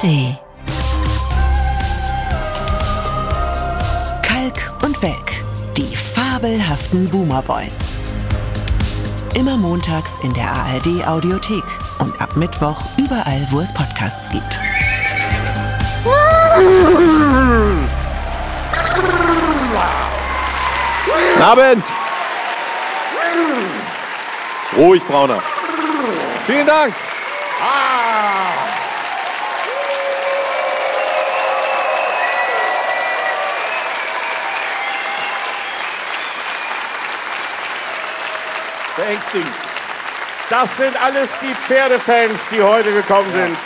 ARD. Kalk und Welk, die fabelhaften Boomer Boys. Immer montags in der ARD Audiothek und ab Mittwoch überall, wo es Podcasts gibt. Guten Abend! Ruhig, Brauner. Vielen Dank! Beängstigend. Das sind alles die Pferdefans, die heute gekommen sind,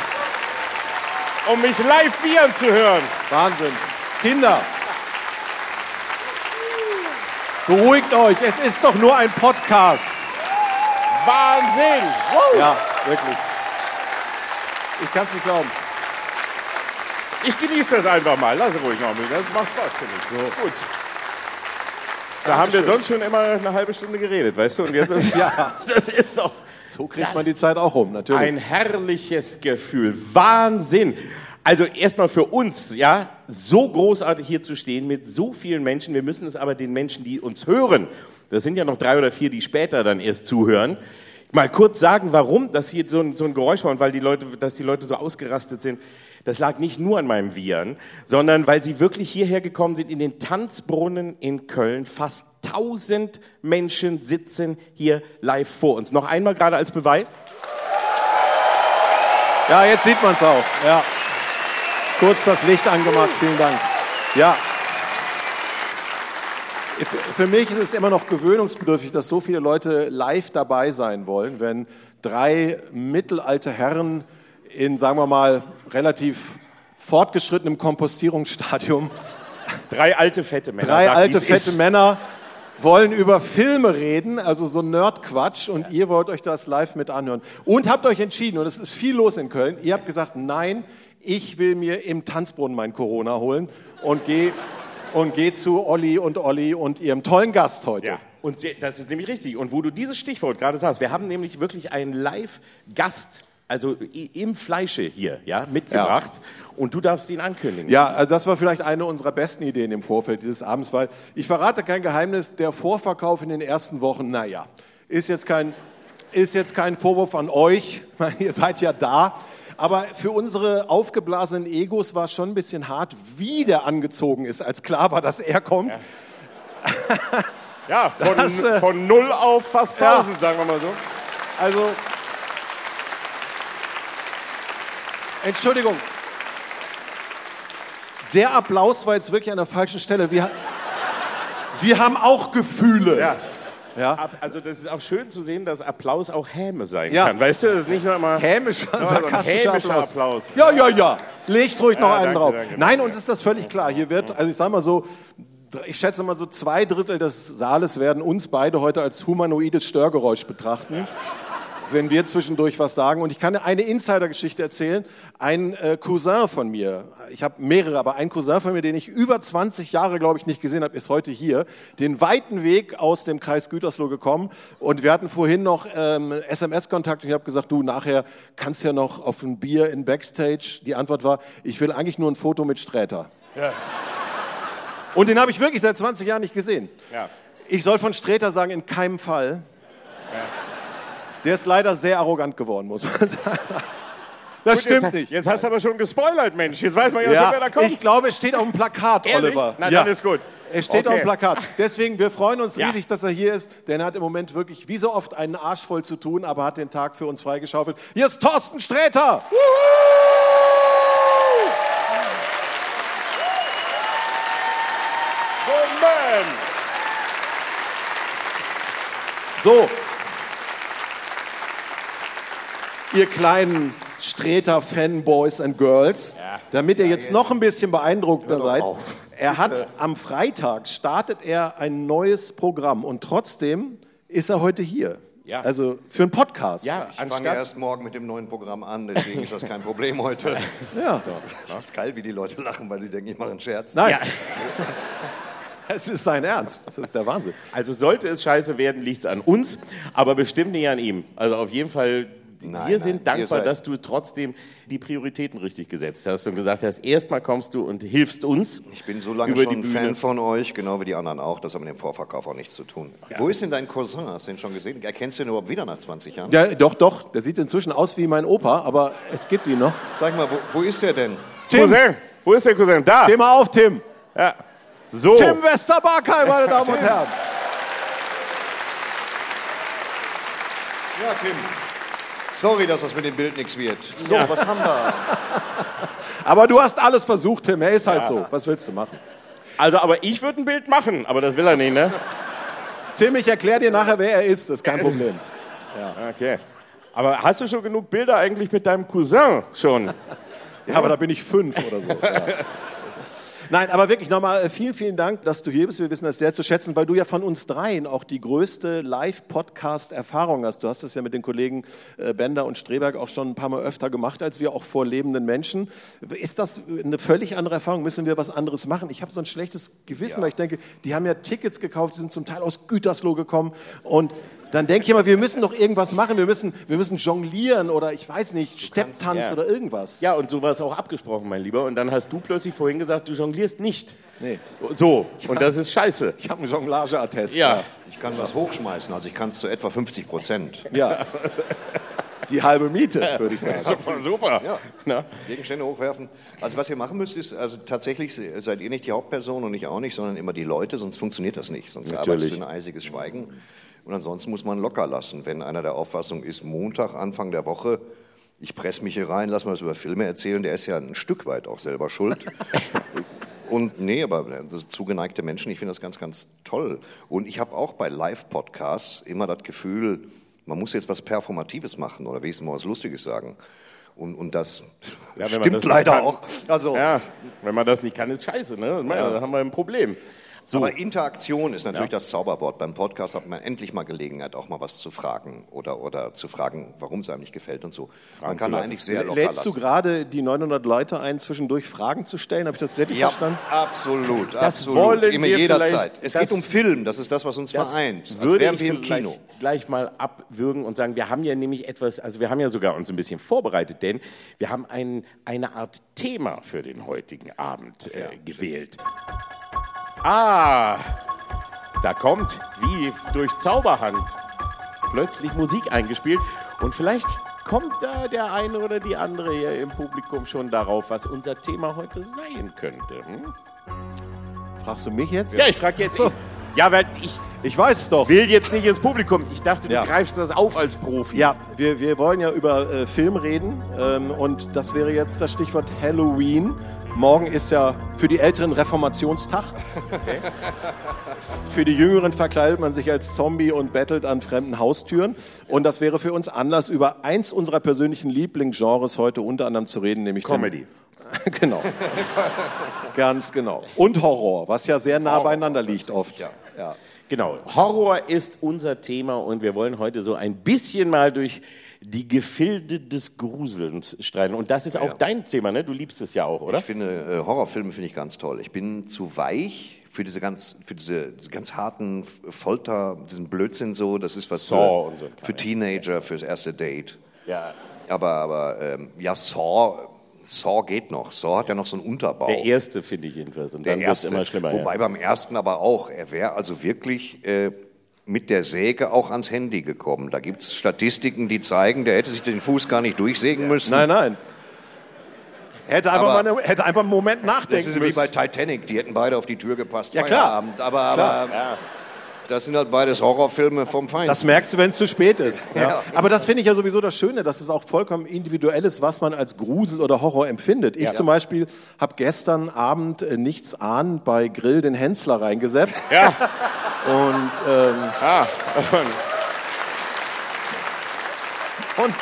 um mich live wiehern zu hören. Wahnsinn. Kinder, beruhigt euch. Es ist doch nur ein Podcast. Wahnsinn! Wow. Ja, wirklich. Ich kann es nicht glauben. Ich genieße das einfach mal. Lass ruhig noch mit. Das macht Spaß, finde ich. So. Gut. Da haben wir sonst schon immer eine halbe Stunde geredet, weißt du? Und jetzt ist, Ja. das ist doch So kriegt man die Zeit auch rum, natürlich. ein herrliches Gefühl. Wahnsinn. Also erstmal für uns, ja, so großartig hier zu stehen mit so vielen Menschen. Wir müssen es aber den Menschen, die uns hören, das sind ja noch drei oder vier, die später dann erst zuhören, mal kurz sagen, warum das hier so ein, so ein Geräusch war und weil die Leute, dass die Leute so ausgerastet sind. Das lag nicht nur an meinem Viren, sondern weil sie wirklich hierher gekommen sind in den Tanzbrunnen in Köln. Fast 1000 Menschen sitzen hier live vor uns. Noch einmal gerade als Beweis. Ja, jetzt sieht man es auch. Ja. Kurz das Licht angemacht, vielen Dank. Ja. Für mich ist es immer noch gewöhnungsbedürftig, dass so viele Leute live dabei sein wollen, wenn drei mittelalte Herren in, sagen wir mal, relativ fortgeschrittenem Kompostierungsstadium, Drei alte, fette Männer. drei Sag, alte, fette ist. Männer wollen über Filme reden, also so Nerdquatsch, und ihr wollt euch das live mit anhören. Und habt euch entschieden, und es ist viel los in Köln, ihr habt gesagt, nein, ich will mir im Tanzbrunnen mein Corona holen und gehe und geh zu Olli und Olli und ihrem tollen Gast heute. Ja, und das ist nämlich richtig. Und wo du dieses Stichwort gerade sagst, wir haben nämlich wirklich einen Live-Gast, also im Fleische hier, ja, mitgebracht. Und du darfst ihn ankündigen. Ja, also das war vielleicht eine unserer besten Ideen im Vorfeld dieses Abends, weil ich verrate kein Geheimnis, der Vorverkauf in den ersten Wochen, naja, ist jetzt kein, ist jetzt kein Vorwurf an euch, ihr seid ja da. Aber für unsere aufgeblasenen Egos war es schon ein bisschen hart, wie der angezogen ist, als klar war, dass er kommt. Ja, von, Das, äh, von null auf fast Ja. 1000, sagen wir mal so. Also, Entschuldigung. Der Applaus war jetzt wirklich an der falschen Stelle. Wir, wir haben auch Gefühle. Ja. Ja. Also das ist auch schön zu sehen, dass Applaus auch Häme sein Ja. kann. Weißt du, das ist nicht nur immer Hämischer, Ja, ein sarkastischer hämischer Applaus. Applaus. Ja, ja, ja. Legt ruhig noch Ja, einen danke, drauf. danke, Nein, danke. uns ist das völlig klar. Hier wird, also ich sag mal so, ich schätze mal so zwei Drittel des Saales werden uns beide heute als humanoides Störgeräusch betrachten. Wenn wir zwischendurch was sagen. Und ich kann eine Insider-Geschichte erzählen. Ein äh, Cousin von mir, ich habe mehrere, aber ein Cousin von mir, den ich über 20 Jahre, glaube ich, nicht gesehen habe, ist heute hier. Den weiten Weg aus dem Kreis Gütersloh gekommen. Und wir hatten vorhin noch ähm, SMS-Kontakt. Und ich habe gesagt, du, nachher kannst ja noch auf ein Bier in Backstage. Die Antwort war, ich will eigentlich nur ein Foto mit Sträter. Und den habe ich wirklich seit 20 Jahren nicht gesehen. Ja. Ich soll von Sträter sagen, in keinem Fall. Der ist leider sehr arrogant geworden, muss man sagen. Das stimmt jetzt, nicht. Jetzt hast du aber schon gespoilert, Mensch. Jetzt weiß man ja, schon, wer da Ja, kommt. ich glaube, es steht auf dem Plakat, Ehrlich? Oliver. Na, ja. dann ist gut. Es steht auf Okay. dem Plakat. Deswegen, wir freuen uns Ja. riesig, dass er hier ist, denn er hat im Moment wirklich wie so oft einen Arsch voll zu tun, aber hat den Tag für uns freigeschaufelt. Hier ist Thorsten Sträter. Moment. So. Ihr kleinen Sträter-Fanboys and Girls, damit ihr jetzt noch ein bisschen beeindruckter seid. Er hat am Freitag startet er ein neues Programm und trotzdem ist er heute hier. Ja. Also für einen Podcast. Ja, Ich fange erst morgen mit dem neuen Programm an, deswegen ist das kein Problem heute. Ja. Das ist geil, wie die Leute lachen, weil sie denken, ich mache einen Scherz. Nein, Ja. es ist sein Ernst. Das ist der Wahnsinn. Also sollte es scheiße werden, liegt es an uns, aber bestimmt nicht an ihm. Also auf jeden Fall, Nein, wir nein, sind ihr dankbar, dass du trotzdem die Prioritäten richtig gesetzt hast und gesagt hast, erstmal kommst du und hilfst uns. Ich bin so lange über schon die ein Bühne. Fan von euch, genau wie die anderen auch. Das hat mit dem Vorverkauf auch nichts zu tun. Wo ist denn dein Cousin? Hast du den schon gesehen? Erkennst du ihn überhaupt wieder nach 20 Jahren? Ja, doch, doch. Der sieht inzwischen aus wie mein Opa, aber es gibt ihn noch. Sag mal, wo, wo ist der denn? Tim, Cousin, wo ist der Cousin? Da. steh mal auf, Tim. Ja. So. Tim Westerbarkheim, meine Damen und Herren. Ja, Tim. Sorry, dass das mit dem Bild nichts wird. So, was haben wir? Aber du hast alles versucht, Tim. Er ist halt so. Was willst du machen? Also, aber ich würde ein Bild machen, aber das will er nicht, ne? Tim, ich erkläre dir nachher, wer er ist. Das ist kein Problem. Okay. Aber hast du schon genug Bilder eigentlich mit deinem Cousin schon? Ja, aber da bin ich fünf oder so. Ja. Nein, aber wirklich nochmal äh, vielen, vielen Dank, dass du hier bist. Wir wissen das sehr zu schätzen, weil du ja von uns dreien auch die größte Live-Podcast-Erfahrung hast. Du hast das ja mit den Kollegen äh, Bender und Streberg auch schon ein paar Mal öfter gemacht, als wir auch vor lebenden Menschen. Ist das eine völlig andere Erfahrung? Müssen wir was anderes machen? Ich habe so ein schlechtes Gewissen, weil ich denke, die haben ja Tickets gekauft, die sind zum Teil aus Gütersloh gekommen und dann denke ich immer, wir müssen doch irgendwas machen. Wir müssen, wir müssen jonglieren oder ich weiß nicht, Stepptanz ja. oder irgendwas. Ja, und so war es auch abgesprochen, mein Lieber. Und dann hast du plötzlich vorhin gesagt, du jonglierst nicht. Nee. So, und das ist scheiße. Ich habe einen Jonglageattest. Ja. Ich kann was hochschmeißen, also ich kann es zu etwa 50 Prozent. Ja. Die halbe Miete, würde ich sagen. Super, super. Ja. Gegenstände hochwerfen. Also was ihr machen müsst, ist, also tatsächlich seid ihr nicht die Hauptperson und ich auch nicht, sondern immer die Leute, sonst funktioniert das nicht. Sonst Natürlich. arbeitest du in ein eisiges Schweigen. Und ansonsten muss man locker lassen. Wenn einer der Auffassung ist, Montag, Anfang der Woche, ich presse mich hier rein, lass mal was über Filme erzählen, der ist ja ein Stück weit auch selber schuld. Und nee, aber so zugeneigte Menschen, ich finde das ganz, ganz toll. Und ich habe auch bei Live-Podcasts immer das Gefühl, man muss jetzt was Performatives machen oder wenigstens mal was Lustiges sagen. Und, und das Ja, stimmt das leider auch. Also, Ja, wenn man das nicht kann, ist scheiße, ne? Ja. Da haben wir ein Problem. So, Aber Interaktion ist natürlich das Zauberwort. Beim Podcast hat man endlich mal Gelegenheit, auch mal was zu fragen oder, oder zu fragen, warum es einem nicht gefällt und so. man kann da eigentlich sehr locker Lädst du lassen. gerade die 900 Leute ein, zwischendurch Fragen zu stellen? Habe ich das richtig Ja, verstanden? absolut, Das absolut. wollen Immer wir jederzeit. Es geht um Film, das ist das, was uns vereint. Würde wären wir im Kino. gleich mal abwürgen und sagen, wir haben ja nämlich etwas, also wir haben ja sogar uns ein bisschen vorbereitet, denn wir haben ein, eine Art Thema für den heutigen Abend äh, gewählt. Ah, da kommt wie durch Zauberhand plötzlich Musik eingespielt und vielleicht kommt da der eine oder die andere hier im Publikum schon darauf, was unser Thema heute sein könnte. Hm? Fragst du mich jetzt? Ja, ich frage jetzt. So. Ja, weil ich Ich weiß es doch. will jetzt nicht ins Publikum. Ich dachte, du Ja. greifst das auf als Profi. Ja, wir, wir wollen ja über äh, Film reden ähm, und das wäre jetzt das Stichwort Halloween. Morgen ist ja für die Älteren Reformationstag. Für die Jüngeren verkleidet man sich als Zombie und bettelt an fremden Haustüren. Und das wäre für uns Anlass, über eins unserer persönlichen Lieblingsgenres heute unter anderem zu reden, nämlich Comedy. genau. Ganz genau. Und Horror, was ja sehr nah beieinander liegt oft. Ja. Ja. Genau. Horror ist unser Thema und wir wollen heute so ein bisschen mal durch die Gefilde des Gruselns streiten. Und das ist auch dein Thema, ne? Du liebst es ja auch, oder? Ich finde, äh, Horrorfilme finde ich ganz toll. Ich bin zu weich für diese ganz, für diese ganz harten Folter, diesen Blödsinn so. Das ist was Saw für, und so für Teenager, fürs erste Date. Ja. Aber, aber ähm, ja, Saw, Saw geht noch. Saw hat ja noch so einen Unterbau. Der erste finde ich jedenfalls. Und dann wird es immer schlimmer. Wobei ja. beim ersten aber auch. Er wäre also wirklich äh, mit der Säge auch ans Handy gekommen. Da gibt es Statistiken, die zeigen, der hätte sich den Fuß gar nicht durchsägen müssen. Nein, nein. Hätte einfach, Aber- mal eine, hätte einfach einen Moment das nachdenken ist wie müssen. bei Titanic, die hätten beide auf die Tür gepasst. Ja, klar. Feierabend. Aber, aber das sind halt beides Horrorfilme vom Feind. Das merkst du, wenn es zu spät ist. Ja. Aber das finde ich ja sowieso das Schöne, dass es auch vollkommen individuell ist, was man als Grusel oder Horror empfindet. Ich zum Beispiel habe gestern Abend äh, nichts ahnend bei Grill den Hensler reingeseppt. Ja. Und, ähm, Ah. und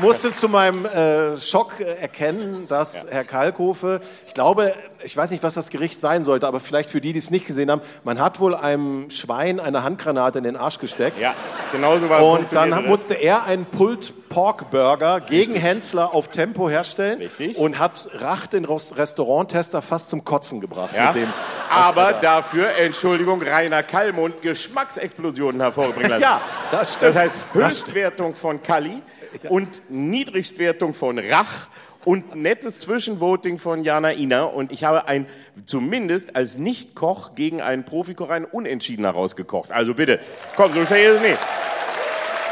musste zu meinem äh, Schock äh, erkennen, dass Herr Kalkofe, ich glaube, ich weiß nicht, was das Gericht sein sollte, aber vielleicht für die, die es nicht gesehen haben, man hat wohl einem Schwein eine Handgranate in den Arsch gesteckt. ja, genau so war es. Und dann das. musste er einen Pulled Pork Burger gegen Hensler auf Tempo herstellen Richtig. und hat Rach den Restauranttester fast zum Kotzen gebracht. Ja, Mit dem, aber dafür, Entschuldigung, Rainer Kallmund Geschmacksexplosionen hervorgebracht. lassen. ja, das stimmt. Das heißt Höchstwertung von Kalli. Und Niedrigstwertung von Rach und nettes Zwischenvoting von Jana Ina. Und ich habe ein, zumindest als Nicht-Koch gegen einen Profikoch ein Unentschieden herausgekocht. Also bitte, komm, so schnell ist es nicht.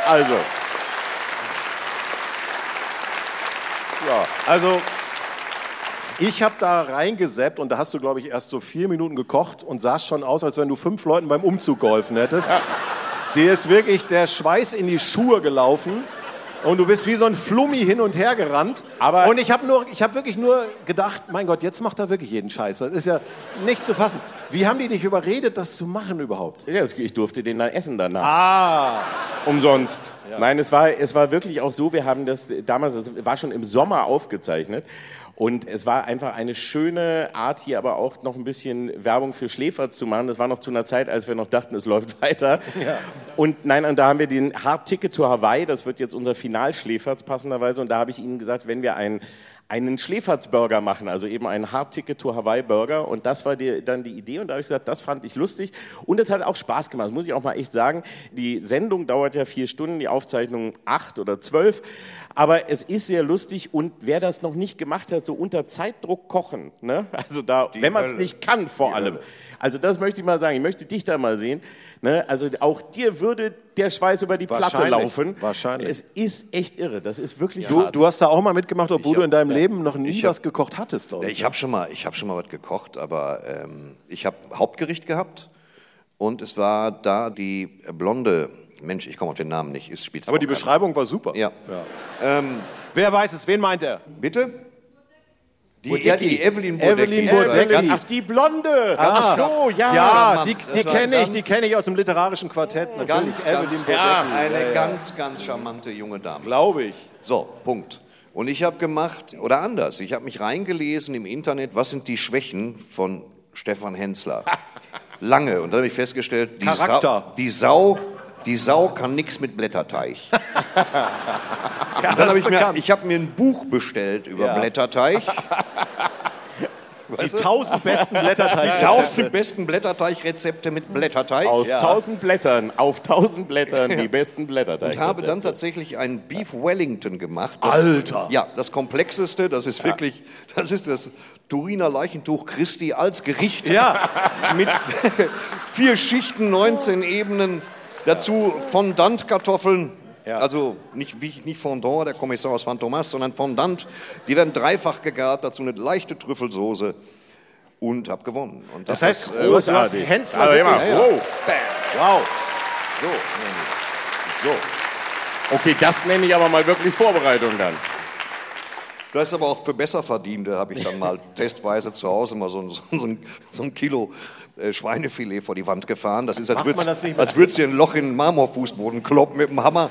Also. Ja, also ich habe da reingeseppt und da hast du, glaube ich, erst so vier Minuten gekocht und sahst schon aus, als wenn du fünf Leuten beim Umzug geholfen hättest. Ja. Dir ist wirklich der Schweiß in die Schuhe gelaufen. Und du bist wie so ein Flummi hin und her gerannt. Aber und ich habe hab wirklich nur gedacht, mein Gott, jetzt macht er wirklich jeden Scheiß. Das ist ja nicht zu fassen. Wie haben die dich überredet, das zu machen überhaupt? Ja, ich durfte den dann essen danach. Ah. Umsonst. Ja. Nein, es war, es war wirklich auch so, wir haben das damals, es war schon im Sommer aufgezeichnet. Und es war einfach eine schöne Art, hier aber auch noch ein bisschen Werbung für Schläfer zu machen. Das war noch zu einer Zeit, als wir noch dachten, es läuft weiter. Ja. Und nein, und da haben wir den Hard Ticket to Hawaii, das wird jetzt unser Finalschläferz passenderweise. Und da habe ich Ihnen gesagt, wenn wir ein einen Schläferzburger machen, also eben einen Hard-Ticket to Hawaii Burger. Und das war die, dann die Idee. Und da habe ich gesagt, das fand ich lustig. Und es hat auch Spaß gemacht, das muss ich auch mal echt sagen. Die Sendung dauert ja vier Stunden, die Aufzeichnung acht oder zwölf. Aber es ist sehr lustig. Und wer das noch nicht gemacht hat, so unter Zeitdruck kochen, ne? also da, die wenn man es nicht kann vor die allem. Hölle. Also das möchte ich mal sagen. Ich möchte dich da mal sehen. Ne? Also auch dir würde der Schweiß über die Platte laufen. Wahrscheinlich. Es ist echt irre. Das ist wirklich du, hart. Du hast da auch mal mitgemacht, obwohl hab, du in deinem ja. Leben noch nie ich was hab, gekocht hattest, glaube ich. Ich habe schon mal, ich habe schon mal was gekocht, aber ähm, ich habe Hauptgericht gehabt und es war da die blonde Mensch, ich komme auf den Namen nicht, ist spielt. Aber die Beschreibung war super. Ja. ja. Ähm, Wer weiß es? Wen meint er? Bitte? Die, ja, die Evelyn Bodecki. Evelyn Bodecki. Ach, die Blonde. Ah. Ach so, ja. Ja, die, die kenne ich, die kenne ich aus dem literarischen Quartett. Natürlich, ganz, Evelyn ganz, Bodecki. Ja, eine ja, ganz, ganz charmante junge Dame. Glaube ich. So, Punkt. Und ich habe gemacht, oder anders, ich habe mich reingelesen im Internet, was sind die Schwächen von Stefan Hensler. Lange. Und dann habe ich festgestellt, die Charakter. Sau, die Sau die Sau kann nichts mit Blätterteig. ja, dann habe ich mir, ich habe mir ein Buch bestellt über ja. Blätterteig. Die tausend besten Blätterteig. Die tausend besten Blätterteigrezepte mit Blätterteig. Aus ja. tausend Blättern, auf tausend Blättern die besten Blätterteig. Und habe dann tatsächlich einen Beef Wellington gemacht. Das, Alter! Ja, das komplexeste, das ist wirklich, das ist das Turiner Leichentuch Christi als Gericht. Ja. Mit vier Schichten, 19 Ebenen. Dazu Fondant-Kartoffeln, ja. also nicht, nicht Fondant, der Kommissar aus Van Thomas, sondern Fondant. Die werden dreifach gegart, dazu eine leichte Trüffelsoße und habe gewonnen. Und das, das heißt, ist, äh, du hast Hensler. Also, ja, ja. Wow. wow. So. So. Okay, das nenne ich aber mal wirklich Vorbereitung dann. Das ist aber auch für Besserverdiente, habe ich dann mal testweise zu Hause mal so, so, so, ein, so ein Kilo äh, Schweinefilet vor die Wand gefahren. Das ist, als würdest du dir ein Loch in den Marmorfußboden kloppen mit dem Hammer,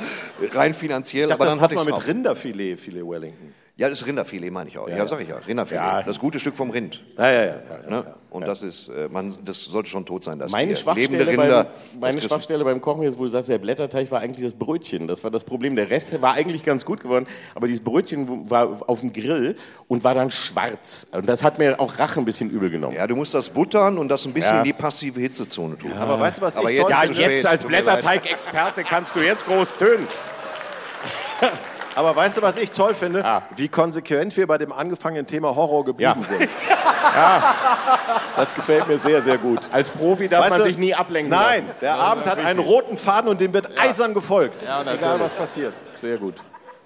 rein finanziell. Ich dachte, aber dann das hatte ich mit Rinderfilet, Filet Wellington. Ja, das ist Rinderfilet, meine ich auch. Ja, ja sag ich ja, Rinderfilet. Ja. Das gute Stück vom Rind. Ja, ja, ja. Ne? Und das ist, äh, man, das sollte schon tot sein. Das meine Schwachstelle, Rinder, beim, meine Schwachstelle beim Kochen ist, wo du sagst, der Blätterteig war eigentlich das Brötchen. Das war das Problem. Der Rest war eigentlich ganz gut geworden, aber dieses Brötchen war auf dem Grill und war dann schwarz. Und das hat mir auch Rache ein bisschen übel genommen. Ja, du musst das buttern und das ein bisschen in die passive Hitzezone tun. Aber weißt du, was aber ich jetzt, Ja, jetzt als Blätterteig-Experte kannst du jetzt groß tönen. Aber weißt du, was ich toll finde? Ah. Wie konsequent wir bei dem angefangenen Thema Horror geblieben ja. sind. Ja. Das gefällt mir sehr, sehr gut. Als Profi darf weißt man du, sich nie ablenken. Nein, lassen. der ja, Abend hat einen roten Faden und dem wird eisern gefolgt. Egal, was passiert. Sehr gut.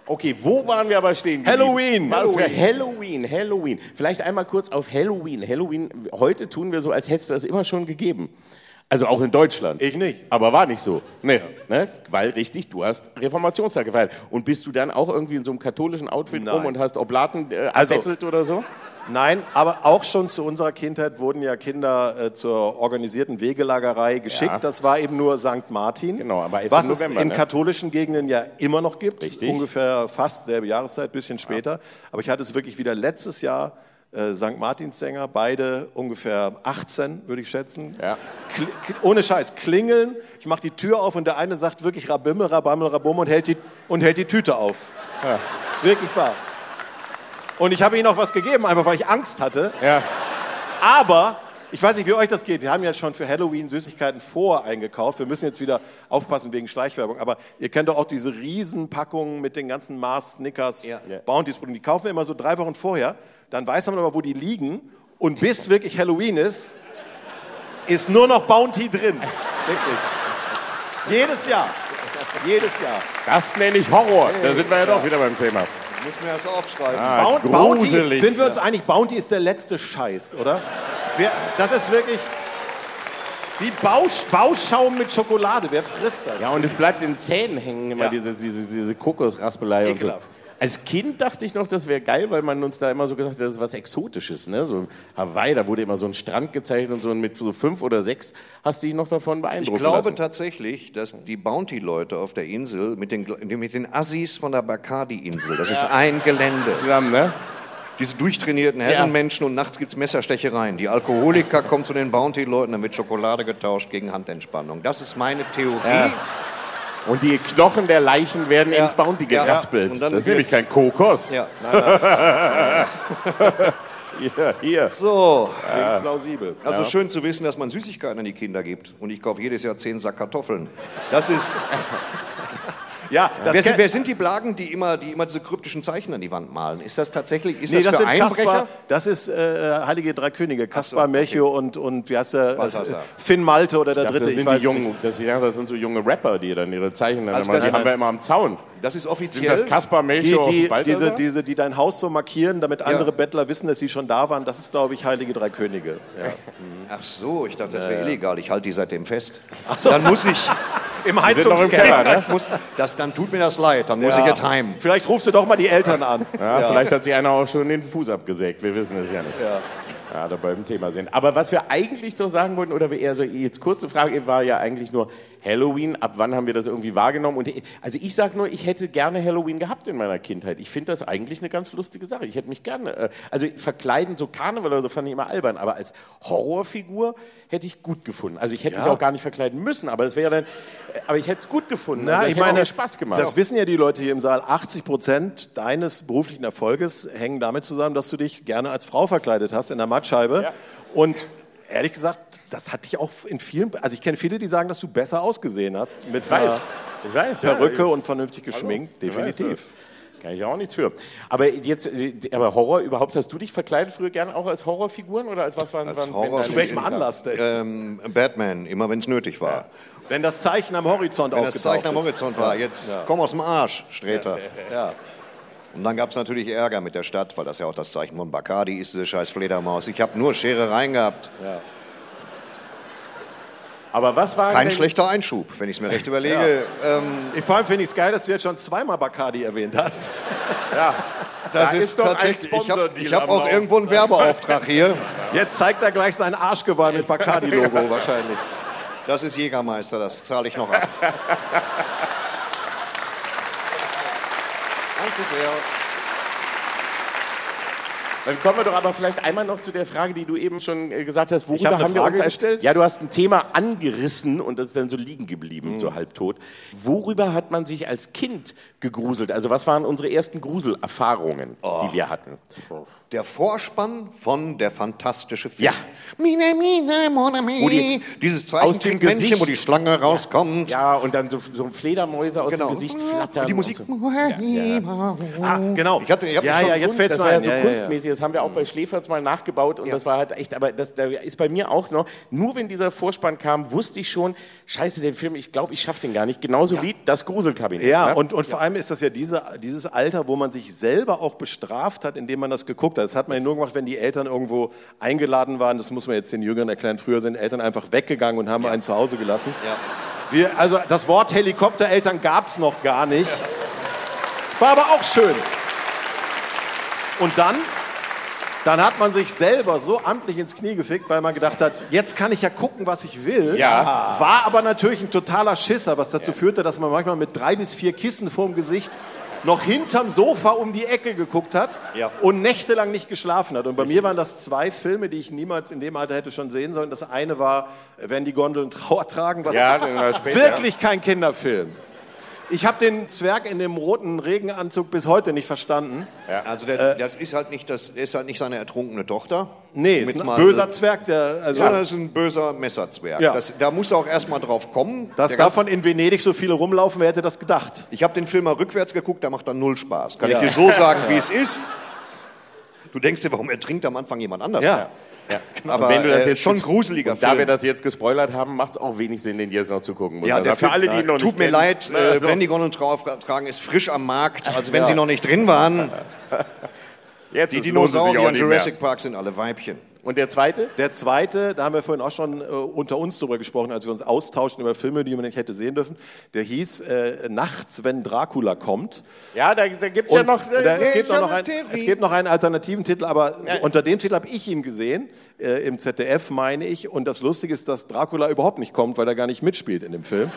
Okay, wo waren wir aber stehen? Halloween. Halloween. Halloween, Halloween. Vielleicht einmal kurz auf Halloween. Halloween, heute tun wir so, als hätte es das immer schon gegeben. Also auch in Deutschland. Ich nicht. Aber war nicht so. Nee. Ne? Weil richtig, du hast Reformationstag gefeiert. Und bist du dann auch irgendwie in so einem katholischen Outfit Nein. rum und hast Oblaten äh, also, oder so? Nein, aber auch schon zu unserer Kindheit wurden ja Kinder äh, zur organisierten Wegelagerei geschickt. Ja. Das war eben nur St. Martin. Genau, aber was November, es in ne? katholischen Gegenden ja immer noch gibt. Richtig. Ungefähr fast selbe Jahreszeit, bisschen später. Ja. Aber ich hatte es wirklich wieder letztes Jahr äh, St. Martinssänger, beide ungefähr 18, würde ich schätzen. Ja. ohne Scheiß, klingeln. Ich mache die Tür auf und der eine sagt wirklich Rabimmel, Rabammel, Rabum und hält die, und hält die Tüte auf. Ja. Ist wirklich wahr. Und ich habe ihnen auch was gegeben, einfach weil ich Angst hatte. Ja. Aber Ich weiß nicht, wie euch das geht. Wir haben ja schon für Halloween Süßigkeiten voreingekauft. Wir müssen jetzt wieder aufpassen wegen Schleichwerbung. Aber ihr kennt doch auch diese Riesenpackungen mit den ganzen Mars, Snickers, Ja. Bounties. Die kaufen wir immer so drei Wochen vorher. Dann weiß man aber, wo die liegen. Und bis wirklich Halloween ist, ist nur noch Bounty drin. Wirklich. Jedes Jahr. Jedes Jahr. Das nenne ich Horror. Da sind wir ja doch wieder beim Thema. Muss mir das aufschreiben. Ah, Boun- Bounty, gruselig. sind wir uns einig, Bounty ist der letzte Scheiß, oder? Wer, das ist wirklich wie Bausch, Bauschaum mit Schokolade. Wer frisst das? Ja, und es bleibt in den Zähnen hängen, immer Ja. diese, diese, diese Kokosraspelei. und so. Als Kind dachte ich noch, das wäre geil, weil man uns da immer so gesagt hat, das ist was Exotisches. Ne? So Hawaii, da wurde immer so ein Strand gezeichnet und so mit so fünf oder sechs hast du dich noch davon Ich beeindrucken glaube lassen. tatsächlich, dass die Bounty-Leute auf der Insel mit den, mit den Assis von der Bacardi-Insel, das ist ein Gelände. Zusammen, ne? Diese durchtrainierten Herrenmenschen und nachts gibt's Messerstechereien. Die Alkoholiker kommen zu den Bounty-Leuten, dann wird Schokolade getauscht gegen Handentspannung. Das ist meine Theorie. Ja. Und die Knochen der Leichen werden Ja. ins Bounty Ja. geraspelt. Das ist nämlich kein Kokos. Ja, nein, nein. Hier, hier. So, Klingt plausibel. also schön zu wissen, dass man Süßigkeiten an die Kinder gibt. Und ich kaufe jedes Jahr zehn Sack Kartoffeln. Das ist. Ja, das Wer sind, wer sind die Blagen, die immer, die immer diese kryptischen Zeichen an die Wand malen? Ist das tatsächlich? Ist Nee, das das für sind Einbrecher? Kaspar, das ist äh, Heilige Drei Könige, Kaspar, okay. Melchior und, und wie heißt der? Äh, Balthasar. Finn Malte oder der Ich dachte, dritte, das ich sind weiß die jungen, nicht. das, das sind so junge Rapper, die dann ihre Zeichen dann Also immer, das- die haben wir immer am Zaun. Das ist Sind offiziell. das Kaspar, Die, Melchior die, und Balthasar? diese, diese, die dein Haus so markieren, damit andere Bettler wissen, dass sie schon da waren, das ist, glaube ich, Heilige Drei Könige. Ja. Ach so, ich dachte, das wäre illegal. Ich halte die seitdem fest. so. Dann muss ich. Im sind Heizungskeller. Keller, ne? Muss, das, dann tut mir das leid. Dann muss Ja. ich jetzt heim. Vielleicht rufst du doch mal die Eltern an. Ja, Vielleicht hat sich einer auch schon den Fuß abgesägt, wir wissen es ja nicht. Ja. da beim Thema sind. Aber was wir eigentlich doch sagen wollten, oder wir eher so, jetzt kurze Frage war ja eigentlich nur Halloween, ab wann haben wir das irgendwie wahrgenommen? Und also ich sag nur, ich hätte gerne Halloween gehabt in meiner Kindheit. Ich finde das eigentlich eine ganz lustige Sache. Ich hätte mich gerne, äh, also verkleiden, so Karneval oder so fand ich immer albern, aber als Horrorfigur hätte ich gut gefunden. Also ich hätte mich auch gar nicht verkleiden müssen, aber das wäre dann, äh, aber ich hätte es gut gefunden. Na, also ich meine, Spaß gemacht. das wissen ja die Leute hier im Saal. 80 Prozent deines beruflichen Erfolges hängen damit zusammen, dass du dich gerne als Frau verkleidet hast in der Mattscheibe. Ja. Und ehrlich gesagt, das hat dich auch in vielen, also ich kenne viele, die sagen, dass du besser ausgesehen hast mit ich weiß, ich weiß. ja. Perücke und vernünftig geschminkt. Ich weiß, Definitiv. Kann ich auch nichts für. Aber jetzt, aber Horror überhaupt, hast du dich verkleidet früher gerne auch als Horrorfiguren oder als was waren, Als waren Horror- Zu welchem Anlass denn? Ähm, Batman, immer wenn es nötig war. Wenn das Zeichen am Horizont Wenn das aufgetaucht Zeichen am ist. Horizont war, jetzt komm aus dem Arsch, Sträter. Ja. Und dann gab es natürlich Ärger mit der Stadt, weil das ja auch das Zeichen von Bacardi ist, diese scheiß Fledermaus. Ich habe nur Scherereien gehabt. Aber was war Kein denn, schlechter Einschub, wenn ich es mir recht überlege. Ähm, Ich, vor allem finde ich es geil, dass du jetzt schon zweimal Bacardi erwähnt hast. Ja, das Da ist, ist doch ein tatsächlich, ich habe hab auch irgendwo einen Werbeauftrag hier. Jetzt zeigt er gleich sein Arschgeweih mit Bacardi-Logo wahrscheinlich. Das ist Jägermeister, das zahle ich noch ab. Danke sehr. Dann kommen wir doch aber vielleicht einmal noch zu der Frage, die du eben schon äh, gesagt hast. Worüber Ich hab eine haben wir Frage uns als, gestellt? Ja, du hast ein Thema angerissen und das ist dann so liegen geblieben, Mhm. so halbtot. Worüber hat man sich als Kind gegruselt? Also was waren unsere ersten Gruselerfahrungen, Oh. die wir hatten? Der Vorspann von Der fantastische Film. Ja. Mine, mine, mon ami. Dieses aus dem Gesicht- wo die Schlange rauskommt. Ja, und dann so, so Fledermäuse aus Genau. dem Gesicht flattern. Und die Musik. und so. Ah, genau. Ich hatte- ich ja, ja, jetzt fällt es mir ja ein. so Ja, ja, ja. kunstmäßig, das haben wir auch bei Schläferz mal nachgebaut und das war halt echt, aber das da ist bei mir auch noch, nur wenn dieser Vorspann kam, wusste ich schon, scheiße, den Film, ich glaube, ich schaffe den gar nicht. Genauso wie das Gruselkabinett. Ja, ne? und, und vor allem ist das ja diese, dieses Alter, wo man sich selber auch bestraft hat, indem man das geguckt hat. Das hat man ja nur gemacht, wenn die Eltern irgendwo eingeladen waren. Das muss man jetzt den Jüngeren erklären. Früher sind Eltern einfach weggegangen und haben einen zu Hause gelassen. Ja. Wir, also das Wort Helikoptereltern gab es noch gar nicht. War aber auch schön. Und dann, dann hat man sich selber so amtlich ins Knie gefickt, weil man gedacht hat, jetzt kann ich ja gucken, was ich will. Ja. War aber natürlich ein totaler Schisser, was dazu führte, dass man manchmal mit drei bis vier Kissen vorm Gesicht noch hinterm Sofa um die Ecke geguckt hat Ja. und nächtelang nicht geschlafen hat. Und bei mir waren das zwei Filme, die ich niemals in dem Alter hätte schon sehen sollen. Das eine war, wenn die Gondeln Trauer tragen, was Ja, den war später. wirklich kein Kinderfilm. Ich habe den Zwerg in dem roten Regenanzug bis heute nicht verstanden. Also der, das ist halt nicht das ist halt nicht seine ertrunkene Tochter. Nee, ist ein böser Zwerg, der also Ja, das ist ein böser Messerzwerg. Ja. Das, da muss er auch erstmal drauf kommen. dass davon in Venedig so viele rumlaufen, wer hätte das gedacht? Ich habe den Film mal rückwärts geguckt, der macht dann null Spaß. Kann Ja. ich dir so sagen, wie es ist? Du denkst dir, warum ertrinkt am Anfang jemand anders? Ja. Ja. Aber Und wenn du das äh, jetzt schon gruseliger und Da Film. wir das jetzt gespoilert haben, macht es auch wenig Sinn, den jetzt noch zu gucken. ja, man der sagen. für Film, alle, die ihn noch tut nicht mir kennen. leid, äh, so. Wendigon und tragen ist frisch am Markt. Also wenn sie noch nicht drin waren, die Dinosaurier in nicht mehr. Jurassic Park sind alle Weibchen. Und der zweite? Der zweite, da haben wir vorhin auch schon äh, unter uns drüber gesprochen, als wir uns austauschen über Filme, die man nicht hätte sehen dürfen. Der hieß äh, Nachts, wenn Dracula kommt. Ja, da, da gibt es ja noch. äh, da, es, gibt auch noch ein, es gibt noch einen alternativen Titel, aber so unter dem Titel habe ich ihn gesehen, äh, im ZDF meine ich. Und das Lustige ist, dass Dracula überhaupt nicht kommt, weil er gar nicht mitspielt in dem Film.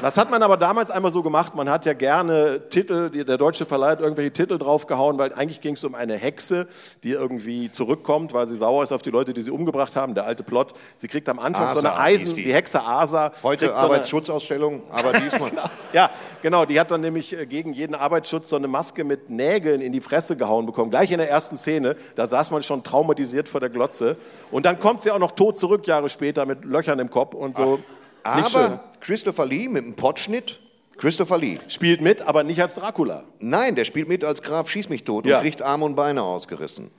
Das hat man aber damals einmal so gemacht. Man hat ja gerne Titel, der deutsche Verleih hat irgendwelche Titel draufgehauen, weil eigentlich ging es um eine Hexe, die irgendwie zurückkommt, weil sie sauer ist auf die Leute, die sie umgebracht haben. Der alte Plot. Sie kriegt am Anfang so eine Asa Eisen, die. die. Hexe Asa. Heute kriegt so Arbeitsschutzausstellung, aber diesmal. ja, genau. Die hat dann nämlich äh, gegen jeden Arbeitsschutz so eine Maske mit Nägeln in die Fresse gehauen bekommen. Gleich in der ersten Szene. Da saß man schon traumatisiert vor der Glotze. Und dann kommt sie auch noch tot zurück, Jahre später, mit Löchern im Kopf und so. Schön. Aber Christopher Lee mit dem Potschnitt. Christopher Lee. Spielt mit, aber nicht als Dracula. Nein, der spielt mit als Graf Schieß mich tot Ja. und kriegt Arme und Beine ausgerissen.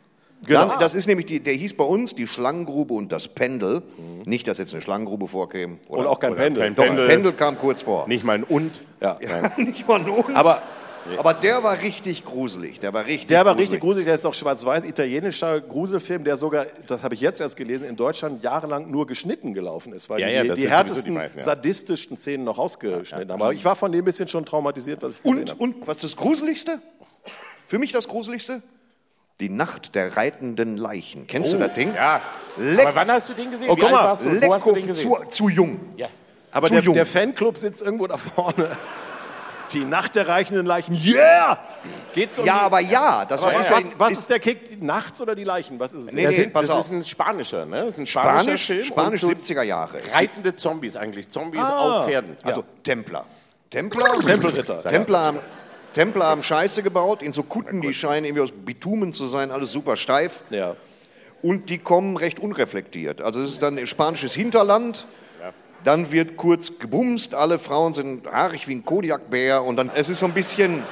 Genau. Dann, das ist nämlich, die, der hieß bei uns die Schlangengrube und das Pendel. Nicht, dass jetzt eine Schlangengrube vorkäme. Oder, Und auch kein oder Pendel. kein Doch, Pendel. ein Pendel kam kurz vor. Nicht mal ein Und. Ja. Nicht mal nun. Aber Aber der war richtig gruselig. Der war richtig der war richtig gruselig. Der ist auch schwarz-weiß, italienischer Gruselfilm, der sogar, das habe ich jetzt erst gelesen, in Deutschland jahrelang nur geschnitten gelaufen ist, weil Ja, die, ja, die sowieso die härtesten, meisten, ja. sadistischsten Szenen noch rausgeschnitten haben. Aber ich war von dem ein bisschen schon traumatisiert, was ich gesehen Und, habe. und was das Gruseligste? Für mich das Gruseligste? Die Nacht der reitenden Leichen. Kennst du das Ding? Oh, Ja. Leck- Aber wann hast du den gesehen? Oh, Wie guck mal, warst du? Wo hast du den gesehen? zu, zu jung. Ja. Aber Zu der, jung. der Fanclub sitzt irgendwo da vorne. Die Nacht der reichenden Leichen. Yeah! Geht's um Ja, die- aber ja, das Aber war was, ja, was, was ist der Kick? Die Nachts oder die Leichen? Was ist es? Nee, Das, nee, sind, das auf. ist ein spanischer, ne? Das ist ein spanischer Spanisch, Film. Spanisch und so 70er Jahre. Reitende Zombies eigentlich. Zombies Ah. auf Pferden. Also Templer. Templer? Tempelritter. Templer haben, Templer haben Scheiße gebaut in so Kutten, die scheinen irgendwie aus Bitumen zu sein, alles super steif. Ja. Und die kommen recht unreflektiert. Also es ist dann spanisches Hinterland. Dann wird kurz gebumst, alle Frauen sind haarig wie ein Kodiakbär und dann es ist so ein bisschen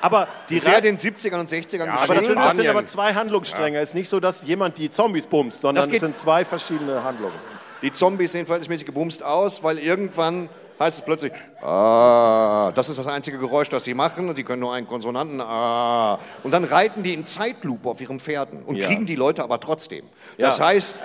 Aber die sehr den 70ern und 60ern aber das sind, das sind aber zwei Handlungsstränge. Es ist nicht so, dass jemand die Zombies bumst, sondern Das es sind zwei verschiedene Handlungen. Die Zombies sehen verhältnismäßig gebumst aus, weil irgendwann heißt es plötzlich, ah, das ist das einzige Geräusch, das sie machen und die können nur einen Konsonanten, ah. Und dann reiten die in Zeitlupe auf ihren Pferden und Ja. kriegen die Leute aber trotzdem. Das Ja. heißt,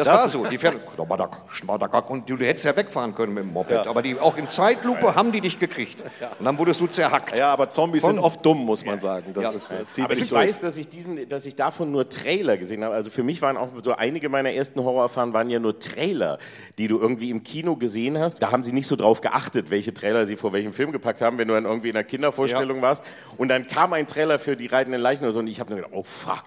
das, Das- war so, die Pferde, und du, hättest ja wegfahren können mit dem Moped, Ja. aber die, auch in Zeitlupe haben die dich gekriegt. Und dann wurdest du zerhackt. Ja, aber Zombies Von- sind oft dumm, muss man sagen. Das Ja. ist, äh, zieht Aber ich durch. weiß, dass ich, diesen, dass ich davon nur Trailer gesehen habe. Also für mich waren auch so einige meiner ersten Horrorerfahrungen waren ja nur Trailer, die du irgendwie im Kino gesehen hast. Da haben sie nicht so drauf geachtet, welche Trailer sie vor welchem Film gepackt haben, wenn du dann irgendwie in einer Kindervorstellung warst. Und dann kam ein Trailer für die reitenden Leichen oder so und ich habe nur gedacht, oh fuck.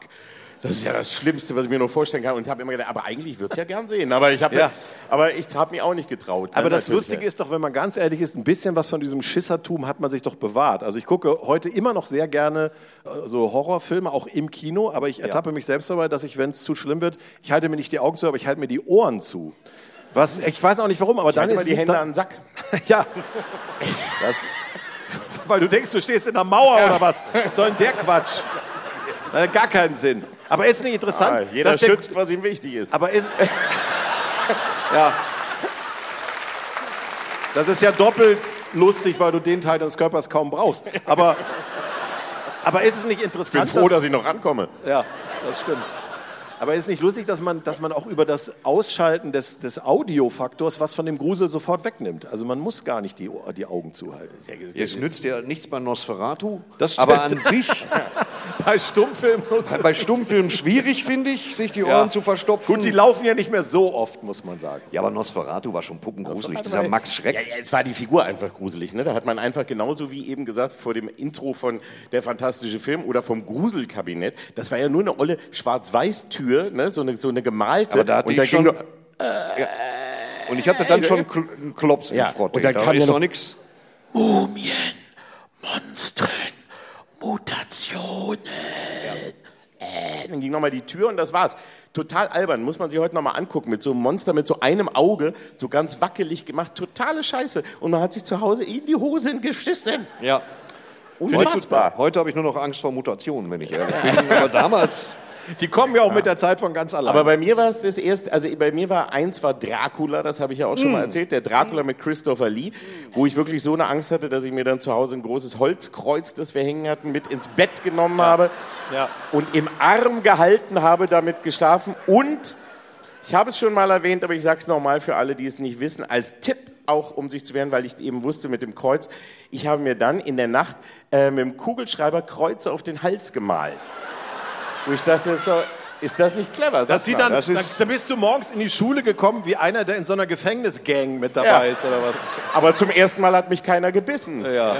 Das ist ja das Schlimmste, was ich mir nur vorstellen kann. Und ich habe immer gedacht, aber eigentlich würde es ja gern sehen. Aber ich habe, Ja. aber ich habe mich auch nicht getraut. Aber Ne, das natürlich, Lustige ja. ist doch, wenn man ganz ehrlich ist, ein bisschen was von diesem Schissertum hat man sich doch bewahrt. Also ich gucke heute immer noch sehr gerne äh, so Horrorfilme, auch im Kino, aber ich ertappe mich selbst dabei, dass ich, wenn es zu schlimm wird, ich halte mir nicht die Augen zu, aber ich halte mir die Ohren zu. Was, ich weiß auch nicht warum, aber Ich dann halte ist die Hände dann, an den Sack. Ja. Das, weil du denkst, du stehst in der Mauer oder was? Was soll denn der Quatsch? Äh, Gar keinen Sinn. Aber ist nicht interessant, Ah, jeder dass der, schützt, was ihm wichtig ist. aber ist. ja. Das ist ja doppelt lustig, weil du den Teil deines Körpers kaum brauchst. Aber, aber ist es nicht Ich bin interessant, froh, dass ich noch rankomme. ja, das stimmt. Aber ist es nicht lustig, dass man, dass man auch über das Ausschalten des, des Audiofaktors was von dem Grusel sofort wegnimmt? Also man muss gar nicht die, die Augen zuhalten. Es nützt ja nichts bei Nosferatu, Das stimmt. aber an sich Bei Stummfilmen nutzt es bei. Stummfilmen schwierig, finde ich, sich die Ohren Ja. zu verstopfen. Gut, die laufen ja nicht mehr so oft, muss man sagen. ja, aber Nosferatu war schon puppengruselig. Dieser Aber- Max Schreck. Ja, ja, es war die Figur einfach gruselig. Ne? Da hat man einfach genauso wie eben gesagt vor dem Intro von Der fantastische Film oder vom Gruselkabinett, das war ja nur eine olle Schwarz-Weiß-Tür, ne? so, eine, so eine gemalte. Aber da hatte und ich ging schon- nur, Und ich hatte dann schon Kl- einen Klops Ja, im Frotte. und dann da kam ist ja noch- nichts. Mumien, Monstren, Mutationen. Äh, dann ging nochmal die Tür und das war's. Total albern, muss man sich heute nochmal angucken. Mit so einem Monster mit so einem Auge, so ganz wackelig gemacht. Totale Scheiße. Und man hat sich zu Hause in die Hosen geschissen. Ja. Unfassbar. Heute habe ich nur noch Angst vor Mutationen, wenn ich ehrlich bin. Aber damals, Die kommen ja auch mit der Zeit von ganz allein. Aber bei mir war es das erste, also bei mir war eins war Dracula, das habe ich ja auch schon Mm. mal erzählt, der Dracula mit Christopher Lee, wo ich wirklich so eine Angst hatte, dass ich mir dann zu Hause ein großes Holzkreuz, das wir hängen hatten, mit ins Bett genommen habe Ja. und im Arm gehalten habe, damit geschlafen und ich habe es schon mal erwähnt, aber ich sage es nochmal für alle, die es nicht wissen, als Tipp auch, um sich zu wehren, weil ich eben wusste mit dem Kreuz, ich habe mir dann in der Nacht äh, mit dem Kugelschreiber Kreuze auf den Hals gemalt. Ich dachte, das ist, doch, ist das nicht clever? Das sieht Sag dann, mal. dann, dann bist du morgens in die Schule gekommen, wie einer, der in so einer Gefängnisgang mit dabei Ja. ist oder was. Aber zum ersten Mal hat mich keiner gebissen. Ja.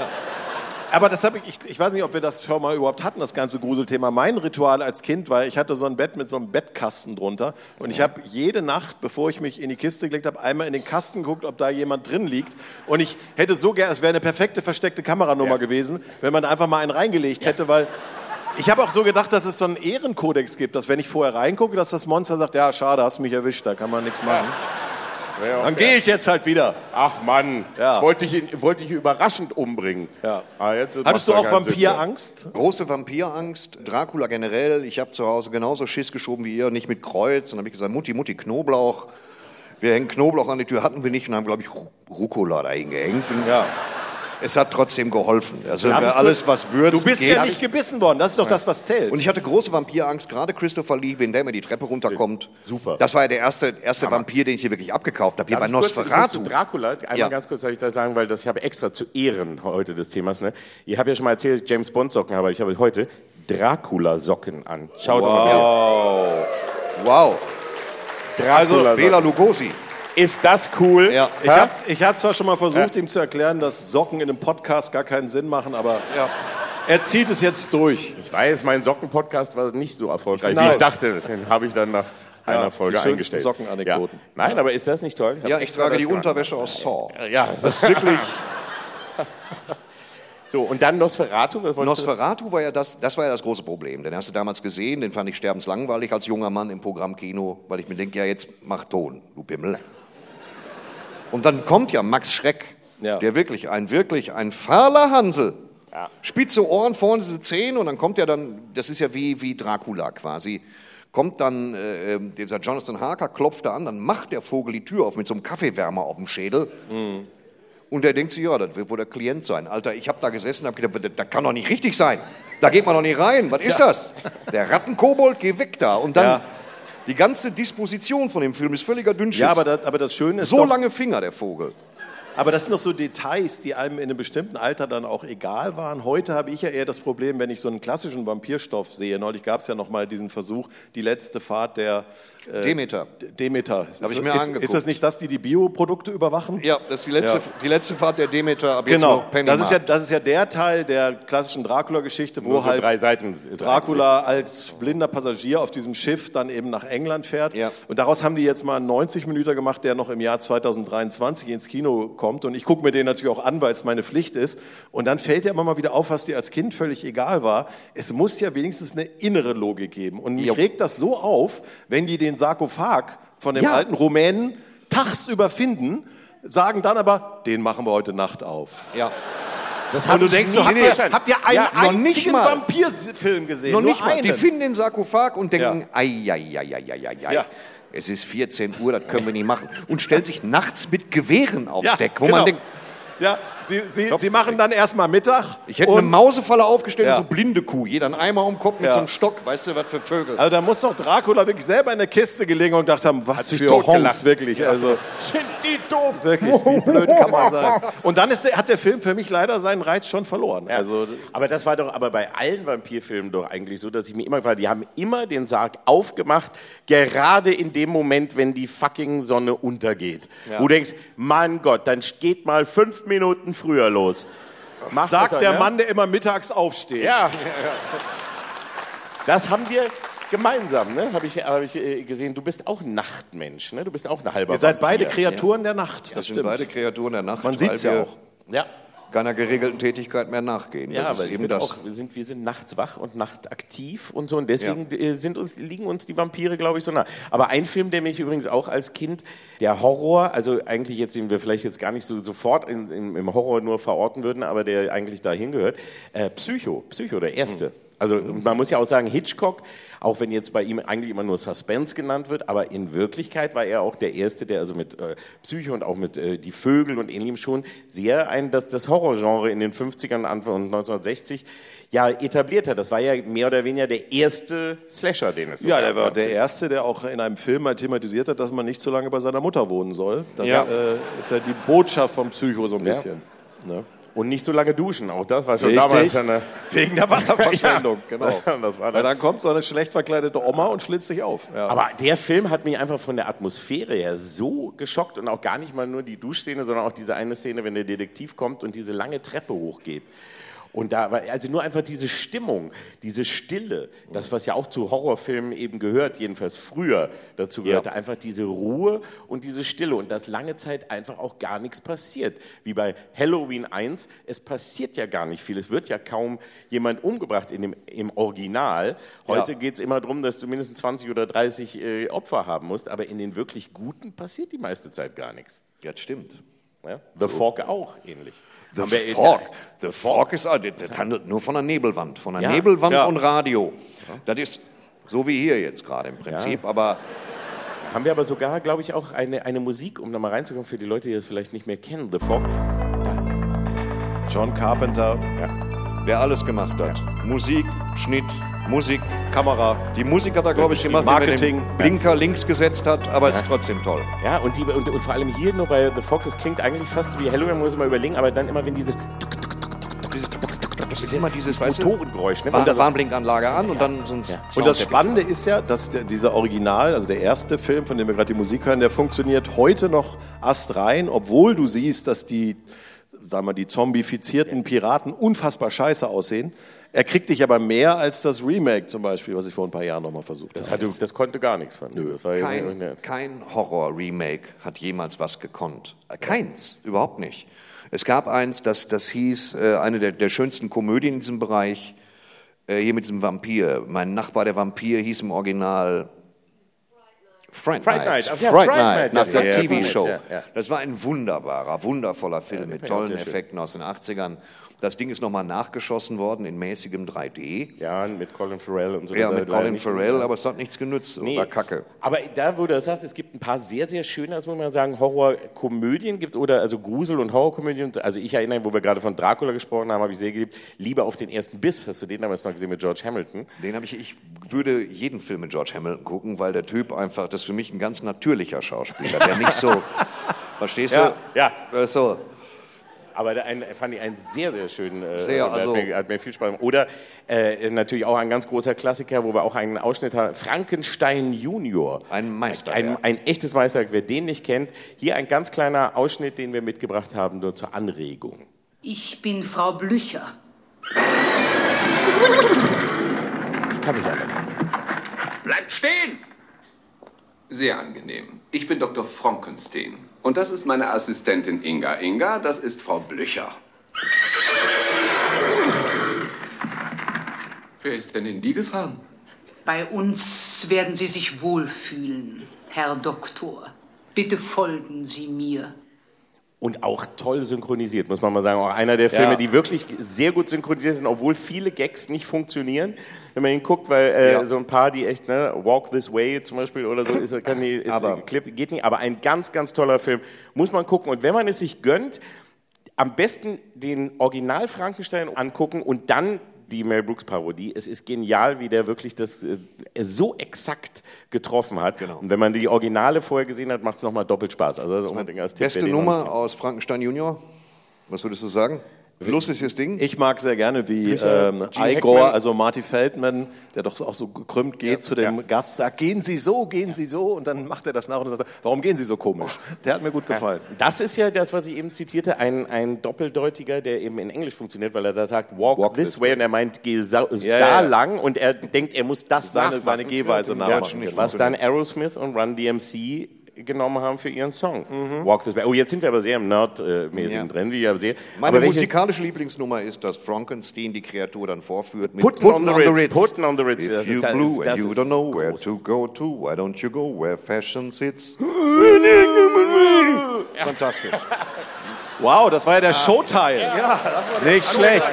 Aber das habe ich, ich, ich weiß nicht, ob wir das schon mal überhaupt hatten, das ganze Gruselthema. Mein Ritual als Kind war, ich hatte so ein Bett mit so einem Bettkasten drunter und ich habe jede Nacht, bevor ich mich in die Kiste gelegt habe, einmal in den Kasten geguckt, ob da jemand drin liegt. Und ich hätte so gerne, es wäre eine perfekte versteckte Kameranummer gewesen, wenn man da einfach mal einen reingelegt hätte, weil ich habe auch so gedacht, dass es so einen Ehrenkodex gibt, dass wenn ich vorher reingucke, dass das Monster sagt, ja, schade, hast mich erwischt, da kann man nichts machen. Auch Dann gehe ich jetzt halt wieder. Ach Mann, Ja. ich wollte dich, in- wollte dich überraschend umbringen. Ja. Ah, Hattest du auch. Vampirangst? große Vampirangst, Dracula generell. Ich habe zu Hause genauso Schiss geschoben wie ihr, nicht mit Kreuz. Dann habe ich gesagt, Mutti, Mutti, Knoblauch. Wir hängen Knoblauch an die Tür, hatten wir nicht und haben, glaube ich, Ru- Rucola da hingehängt. Und Ja. Es hat trotzdem geholfen. Also alles, was würzt, Du bist geht. ja nicht gebissen worden, das ist doch das, was zählt. Und ich hatte große Vampirangst, gerade Christopher Lee, wenn der immer die Treppe runterkommt. Super. Das war ja der erste, erste Vampir, den ich hier wirklich abgekauft habe. Hier Darf bei Nosferatu. kurz zu Dracula, einmal Ja. ganz kurz darf ich da sagen, weil das ich habe extra zu Ehren heute des Themas. Ne? Ich habe ja schon mal erzählt, dass ich James Bond Socken habe, ich habe heute Dracula Socken an. Schaut doch mal Wow. bitte. Also, Dracula Bela Lugosi. Ist das cool? Ja. Ich habe ich hab zwar schon mal versucht, ihm zu erklären, dass Socken in einem Podcast gar keinen Sinn machen, aber Ja. er zieht es jetzt durch. Ich weiß, mein Socken-Podcast war nicht so erfolgreich, wie ich dachte. Den habe ich dann nach einer Folge die eingestellt. Sockenanekdoten. Ja. Nein, aber ist das nicht toll? hab Ja, ich trage die. Unterwäsche aus Saw. Ja, das ist wirklich. so, und dann Nosferatu. Nosferatu war ja das, das war ja das große Problem. Den hast du damals gesehen, den fand ich sterbenslangweilig als junger Mann im Programmkino, weil ich mir denke, ja jetzt mach Ton, du Pimmel. Und dann kommt ja Max Schreck, Ja. der wirklich ein wirklich ein fahler Hansel. Ja. Spitze Ohren, vorne diese Zähne und dann kommt ja dann, das ist ja wie, wie Dracula quasi, kommt dann äh, dieser Jonathan Harker, klopft da an, dann macht der Vogel die Tür auf mit so einem Kaffeewärmer auf dem Schädel. Und der denkt sich, ja, das wird wohl der Klient sein. Alter, ich habe da gesessen und habe gedacht, das, kann doch nicht richtig sein. Da geht man doch nicht rein. Was ist das? Der Rattenkobold, geh weg da. Und dann Ja. Die ganze Disposition von dem Film ist völliger Dünnschiss. Ja, aber das, aber das Schöne ist so doch, lange Finger, der Vogel. Aber das sind doch so Details, die einem in einem bestimmten Alter dann auch egal waren. Heute habe ich ja eher das Problem, wenn ich so einen klassischen Vampirstoff sehe. Neulich gab es ja noch mal diesen Versuch, die letzte Fahrt der äh, Demeter. Demeter. Hab ich ist, mir ist, angeguckt. ist das nicht das, die die Bioprodukte überwachen? Ja, das ist die letzte, Ja. die letzte Fahrt der Demeter, ab jetzt Genau, noch Penny das ist, ja, das ist ja der Teil der klassischen Dracula-Geschichte, wo so halt drei Seiten ist Dracula als blinder Passagier auf diesem Schiff dann eben nach England fährt. Ja. Und daraus haben die jetzt mal einen 90 Minuten gemacht, der noch im Jahr 2023 ins Kino kommt. Und ich gucke mir den natürlich auch an, weil es meine Pflicht ist. Und dann fällt ja immer mal wieder auf, was dir als Kind völlig egal war. Es muss ja wenigstens eine innere Logik geben. Und mich Jo. regt das so auf, wenn die den Sarkophag von dem Ja. alten Rumänen tagsüber finden, sagen dann aber, den machen wir heute Nacht auf. Ja. Das Und du denkst, so, habt, ihr, habt ihr einen Ja, einzigen. Vampirfilm gesehen? Noch Nur nicht mal. einen. Die finden den Sarkophag und denken, Ja. ei, ei, ei, ei, ei, ei, ei. Ja. Es ist 14 Uhr, das können wir nicht machen. Und stellt sich nachts mit Gewehren aufs Ja, Deck, wo genau. man denkt, Ja, sie, sie, sie machen dann erstmal Mittag. ich hätte eine Mausefalle aufgestellt Ja. und so blinde Kuh. Jeder einen Eimer um den Kopf mit Ja. so einem Stock. Weißt du, was für Vögel. Also da muss doch Dracula wirklich selber in der Kiste gelegen und gedacht haben, was sich für. Honks, wirklich. Also Sind die doof? wirklich, wie blöd kann man sein. Und dann ist der, hat der Film für mich leider seinen Reiz schon verloren. Also aber das war doch aber bei allen Vampirfilmen doch eigentlich so, dass ich mir immer gefragt, die haben immer den Sarg aufgemacht, gerade in dem Moment, wenn die fucking Sonne untergeht. Wo du denkst, mein Gott, dann geht mal fünf Minuten früher los. Mach sagt das, der ne? Mann, der immer mittags aufsteht. Ja. Das haben wir gemeinsam, ne? Habe ich, hab ich äh, gesehen. Du bist auch ein Nachtmensch, ne? Du bist auch ein halber Ihr seid beide. Kreaturen der Nacht. Das Das sind stimmt. beide Kreaturen der Nacht. Man weil sieht's ja auch. Ja. Keiner geregelten Tätigkeit mehr nachgehen. Ja, das aber eben das. auch, wir sind, wir sind nachts wach und nachtaktiv und so und deswegen äh, sind uns, liegen uns die Vampire, glaube ich, so nah. Aber ein Film, der mich übrigens auch als Kind, der Horror, also eigentlich jetzt, den wir vielleicht jetzt gar nicht so sofort in, in, im Horror nur verorten würden, aber der eigentlich dahin gehört, äh, Psycho, Psycho, der erste. Also man muss ja auch sagen, Hitchcock, auch wenn jetzt bei ihm eigentlich immer nur Suspense genannt wird, aber in Wirklichkeit war er auch der Erste, der also mit äh, Psycho und auch mit äh, Die Vögel und ähnlichem schon sehr ein, das, das Horrorgenre in den 50ern, Anfang und 1960 ja etabliert hat. Das war ja mehr oder weniger der erste Slasher, den es so Ja, gab. der war der Erste, der auch in einem Film mal thematisiert hat, dass man nicht so lange bei seiner Mutter wohnen soll. Das Ja. äh, ist ja die Botschaft vom Psycho so ein Ja. bisschen. Ne? Und nicht so lange duschen, auch das war schon Richtig. damals eine... Wegen der Wasserverschwendung, Ja. genau. Das war Weil dann kommt so eine schlecht verkleidete Oma und schlitzt sich auf. Ja. Aber der Film hat mich einfach von der Atmosphäre her so geschockt und auch gar nicht mal nur die Duschszene, sondern auch diese eine Szene, wenn der Detektiv kommt und diese lange Treppe hochgeht. Und da war also nur einfach diese Stimmung, diese Stille, das, was ja auch zu Horrorfilmen eben gehört, jedenfalls früher dazu gehörte, einfach diese Ruhe und diese Stille und dass lange Zeit einfach auch gar nichts passiert. Wie bei Halloween 1, es passiert ja gar nicht viel. Es wird ja kaum jemand umgebracht in dem, im Original. Heute Ja. geht es immer darum, dass du mindestens 20 oder 30 äh, Opfer haben musst, aber in den wirklich Guten passiert die meiste Zeit gar nichts. Ja, das stimmt. Ja? The Fog auch ähnlich. The Fog. The Fog ist, ah, das, das handelt nur von einer Nebelwand. Von einer Ja. Nebelwand Ja. und Radio. Das ist so wie hier jetzt gerade im Prinzip. Aber Haben wir aber sogar, glaube ich, auch eine, eine Musik, um da mal reinzukommen, für die Leute, die das vielleicht nicht mehr kennen. The Fog. John Carpenter, wer alles gemacht hat. Musik, Schnitt, Musik. Kamera. Die Musik hat er, glaube ich, gemacht, Marketing. den Blinker links gesetzt hat, aber es ist trotzdem toll. Ja, und, die, und, und vor allem hier nur bei The Fog, das klingt eigentlich fast wie Halloween, muss ich mal überlegen, aber dann immer, wenn dieses Das ist immer dieses, Motorengeräusch. Ne? Warn- Und das, Warnblinkanlage an und dann so ein Ja. Und das. Spannende ist ja, dass der, dieser Original, also der erste Film, von dem wir gerade die Musik hören, der funktioniert heute noch astrein, obwohl du siehst, dass die, sagen wir, die zombifizierten Piraten unfassbar scheiße aussehen. Er kriegt dich aber mehr als das Remake zum Beispiel, was ich vor ein paar Jahren nochmal versucht das, habe. hatte, das konnte gar nichts von war Kein, kein Horror-Remake hat jemals was gekonnt. Äh, Keins, überhaupt nicht. Es gab eins, das, das hieß, äh, eine der, der schönsten Komödien in diesem Bereich, äh, hier mit diesem Vampir. Mein Nachbar, der Vampir, hieß im Original Fright, Fright Night. Ach ja, Fright Fright Night, Night, nach ja, der ja, TV-Show. ja, ja. Das war ein wunderbarer, wundervoller Film den mit tollen. Effekten aus den 80ern. Das Ding ist nochmal nachgeschossen worden in mäßigem 3D. Ja, mit Colin Farrell und so. Ja, Das mit Colin Farrell, aber es hat nichts genützt. Nee. War kacke. Aber da, wo du das sagst, es gibt ein paar sehr, sehr schöne, das muss man sagen, Horrorkomödien gibt oder also Grusel- und Horrorkomödien. Also ich erinnere, wo wir gerade von Dracula gesprochen haben, habe ich sehr geliebt. Liebe auf den ersten Biss. Hast du den damals noch gesehen mit George Hamilton? Den habe ich, ich würde jeden Film mit George Hamilton gucken, weil der Typ einfach, das ist für mich ein ganz natürlicher Schauspieler, der nicht so, verstehst Ja, du? ja. Äh, So, Aber der ein, fand ich einen sehr, sehr schönen. Äh, Sehr, also- hat, mir, hat mir viel Spaß gemacht. Oder äh, natürlich auch ein ganz großer Klassiker, wo wir auch einen Ausschnitt haben: Frankenstein Junior. Ein Meisterwerk. Ein, ein echtes Meisterwerk. Wer den nicht kennt, hier ein ganz kleiner Ausschnitt, den wir mitgebracht haben, nur zur Anregung. Ich bin Frau Blücher. Ich kann nicht anders. Bleibt stehen! Sehr angenehm. Ich bin Dr. Frankenstein. Und das ist meine Assistentin Inga. Inga, das ist Frau Blücher. Wer ist denn in die gefahren? Bei uns werden Sie sich wohlfühlen, Herr Doktor. Bitte folgen Sie mir. Und auch toll synchronisiert, muss man mal sagen. Auch einer der Filme, Ja. die wirklich sehr gut synchronisiert sind, obwohl viele Gags nicht funktionieren. Wenn man ihn guckt, weil äh, Ja. so ein paar, die echt, ne, Walk This Way zum Beispiel oder so, ist, kann die, ist, Aber- Clip, geht nicht. Aber ein ganz, ganz toller Film. Muss man gucken. Und wenn man es sich gönnt, am besten den Original Frankenstein angucken und dann die Mel Brooks Parodie. Es ist genial, wie der wirklich das äh, so exakt getroffen hat. Genau. Und wenn man die Originale vorher gesehen hat, macht es nochmal doppelt Spaß. Also das ist unbedingt als Tipp, beste Nummer aus Frankenstein Junior? Was würdest du sagen? Lustiges Ding? Ich mag sehr gerne, wie ähm, Igor, Hackman. also Marty Feldman, der doch auch so gekrümmt geht zu dem ja. Gast, sagt, gehen Sie so, gehen Sie so, und dann macht er das nach und sagt, warum gehen Sie so komisch? Der hat mir gut gefallen. Das ist ja das, was ich eben zitierte, ein, ein Doppeldeutiger, der eben in Englisch funktioniert, weil er da sagt, walk, Walk this this way, und er meint, geh da ja, ja. lang und er denkt, er muss das Seine, nachmachen. seine Gehweise Ja, nachmachen. Was dann Aerosmith und Run DMC genommen haben für ihren Song. Walk This Way. Oh, jetzt sind wir aber sehr im Nerd-mäßigen Ja. drin, wie ich aber sehe. Meine aber musikalische Lieblingsnummer ist, dass Frankenstein die Kreatur dann vorführt mit Putten on the Ritz, Putten on the Ritz. If Das you blue and you don't know where to go to, why don't you go where fashion sits? Fantastisch. Wow, das war ja der Showteil. Ja, das war Nicht schlecht.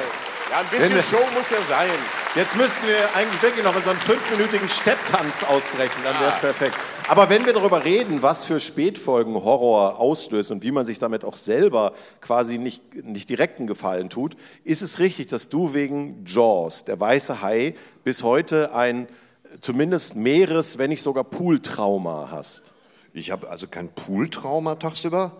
Ja, ein bisschen Wenn- Show muss ja sein. Jetzt müssten wir eigentlich wirklich noch in so einen fünfminütigen Stepptanz ausbrechen, dann wäre es perfekt. Aber wenn wir darüber reden, was für Spätfolgen Horror auslöst und wie man sich damit auch selber quasi nicht, nicht direkten Gefallen tut, ist es richtig, dass du wegen Jaws, der weiße Hai, bis heute ein zumindest Meeres-, wenn nicht sogar Pooltrauma hast. Ich habe also kein Pooltrauma tagsüber.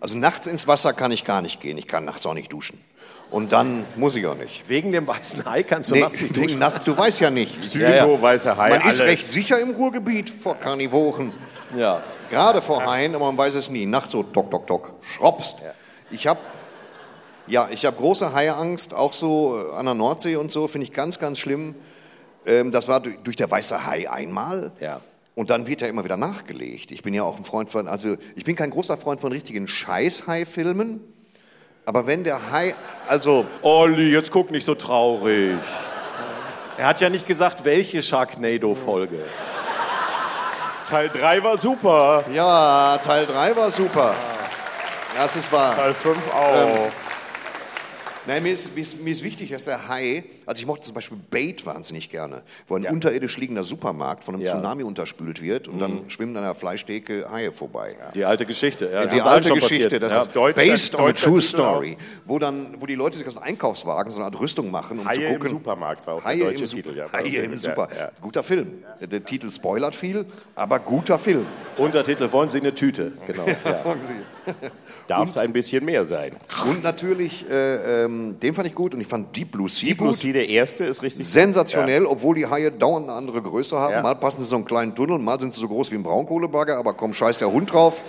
Also nachts ins Wasser kann ich gar nicht gehen. Ich kann nachts auch nicht duschen. Und dann muss ich auch nicht. Wegen dem weißen Hai kannst du Nee, nachts nicht wegen nachts, du weißt ja nicht. Psycho, Ja, ja. weißer Hai, Man ist alles. recht sicher im Ruhrgebiet vor Karnivoren. Ja. Gerade vor Haien, aber man weiß es nie. Nachts so tok, tok, tok, schroppst. Ich habe ja, ich habe große Haiangst, auch so äh, an der Nordsee und so, finde ich ganz, ganz schlimm. Ähm, das war durch, durch der weiße Hai einmal. Ja. Und dann wird er immer wieder nachgelegt. Ich bin ja auch ein Freund von, also ich bin kein großer Freund von richtigen Scheiß-Hai-Filmen. Aber wenn der Hai, also Olli, jetzt guck nicht so traurig. Er hat ja nicht gesagt, welche Sharknado-Folge. Teil 3 war super. ja, Teil 3 war super. Das ist wahr. Teil 5 auch. Nein, mir ist, mir, ist, mir ist wichtig, dass der Hai, also ich mochte zum Beispiel Bait wahnsinnig gerne, wo ein unterirdisch liegender Supermarkt von einem Ja. Tsunami unterspült wird und dann schwimmen an der Fleischtheke Haie vorbei. Die alte Geschichte. Ja, Die alte Geschichte, passiert. das ja. ist based on a true story, wo dann, wo die Leute sich aus dem Einkaufswagen so eine Art Rüstung machen, um Haie zu im gucken. Supermarkt war auch der Haie deutsche im, Titel, ja. Haie im Ja, Super. ja. Guter Film. Der Titel spoilert viel, aber guter Film. Untertitel, wollen Sie eine Tüte? Genau. Ja. Darf es ein bisschen mehr sein. Und natürlich, äh, ähm, den fand ich gut und ich fand Deep Blue Sea Deep Blue. Sea, der erste, ist richtig Sensationell, obwohl die Haie dauernd eine andere Größe haben. Ja. Mal passen sie so einen kleinen Tunnel, mal sind sie so groß wie ein Braunkohlebagger, aber komm, scheiß der Hund drauf.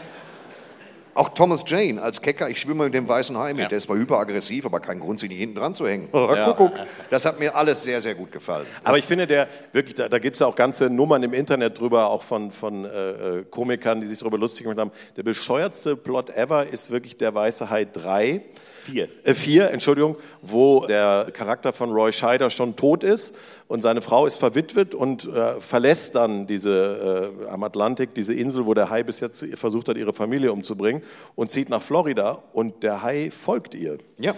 Auch Thomas Jane als Kecker, ich schwimme mit dem weißen Hai mit. Ja. Der ist zwar hyperaggressiv, aber kein Grund, sich nicht hinten dran zu hängen. Kuckuck. Das hat mir alles sehr, sehr gut gefallen. Aber ich finde, der wirklich, da, da gibt es ja auch ganze Nummern im Internet drüber, auch von, von äh, äh, Komikern, die sich darüber lustig gemacht haben. Der bescheuertste Plot ever ist wirklich der Weiße Hai 3. Vier. Äh, vier, Entschuldigung, wo der Charakter von Roy Scheider schon tot ist und seine Frau ist verwitwet und äh, verlässt dann diese äh, am Atlantik, diese Insel, wo der Hai bis jetzt versucht hat, ihre Familie umzubringen und zieht nach Florida und der Hai folgt ihr. Ja.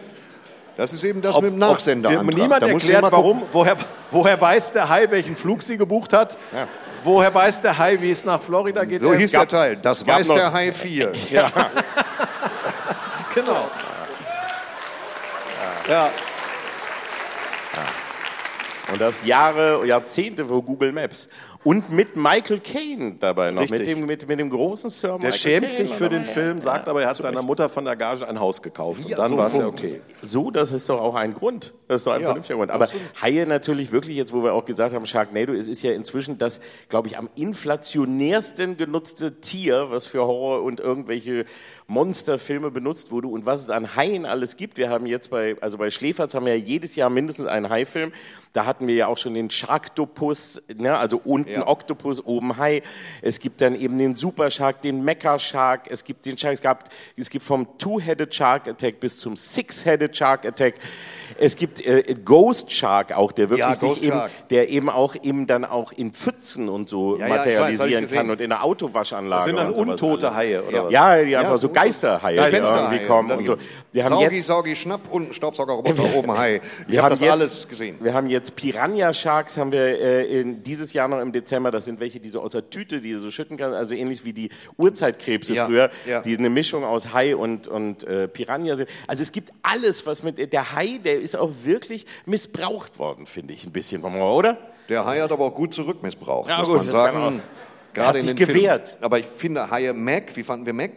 Das ist eben das Ob- mit dem Nachsender. Niemand erklärt, warum, woher, woher weiß der Hai, welchen Flug sie gebucht hat. Woher weiß der Hai, wie es nach Florida geht? So hieß der Teil. Das weiß noch- der Hai 4. Genau. Ja. Und das Jahre, Jahrzehnte vor Google Maps. Und mit Michael Caine dabei noch, mit Richtig. dem, mit, mit dem großen Sir Der Michael schämt Caine sich für den. Film, sagt aber, er hat seiner Recht. Mutter von der Gage ein Haus gekauft. Und Ja, dann so war es ja okay. So, das ist doch auch ein Grund. Das ist doch ein Ja, vernünftiger Grund. Aber Haie natürlich wirklich, jetzt wo wir auch gesagt haben, Sharknado, es ist ja inzwischen das, glaube ich, am inflationärsten genutzte Tier, was für Horror und irgendwelche Monsterfilme benutzt wurde und was es an Haien alles gibt. Wir haben jetzt bei, also bei Schläferz haben wir ja jedes Jahr mindestens einen Haifilm. Da hatten wir ja auch schon den Sharktopus, ne, also unten Ja. Oktopus, oben Hai. Es gibt dann eben den Super Shark, den Mecha Shark. Es gibt den Shark, es, gab, es gibt vom Two-Headed Shark Attack bis zum Six-Headed Shark Attack. Es gibt äh, Ghost Shark auch, der wirklich Ja, sich eben, der eben auch eben dann auch in Pfützen und so Ja, ja, weiß, materialisieren gesehen. kann und in der Autowaschanlage. Das sind dann untote alles. Haie, oder was? Ja, die einfach Ja, so Geisterhaie die Gespensterhaie. irgendwie kommen und so. Wir haben Saugi, jetzt Saugi, Schnapp und Staubsaugerroboter oben Hai. Ich wir habe haben das jetzt, alles gesehen. Wir haben jetzt Piranha Sharks, haben wir äh, in, dieses Jahr noch im Dezember. Das sind welche, die so aus der Tüte, die du so schütten kannst, also ähnlich wie die Urzeitkrebse Ja, früher, ja. die eine Mischung aus Hai und, und äh, Piranha sind. Also es gibt alles, was mit der Hai, der ist auch wirklich missbraucht worden, finde ich ein bisschen, oder? Der Hai hat aber auch gut zurückmissbraucht, Ja, muss gut, man sagen. Er hat sich den Filmen. gewehrt. Aber ich finde Haie Mac, wie fanden wir Mac?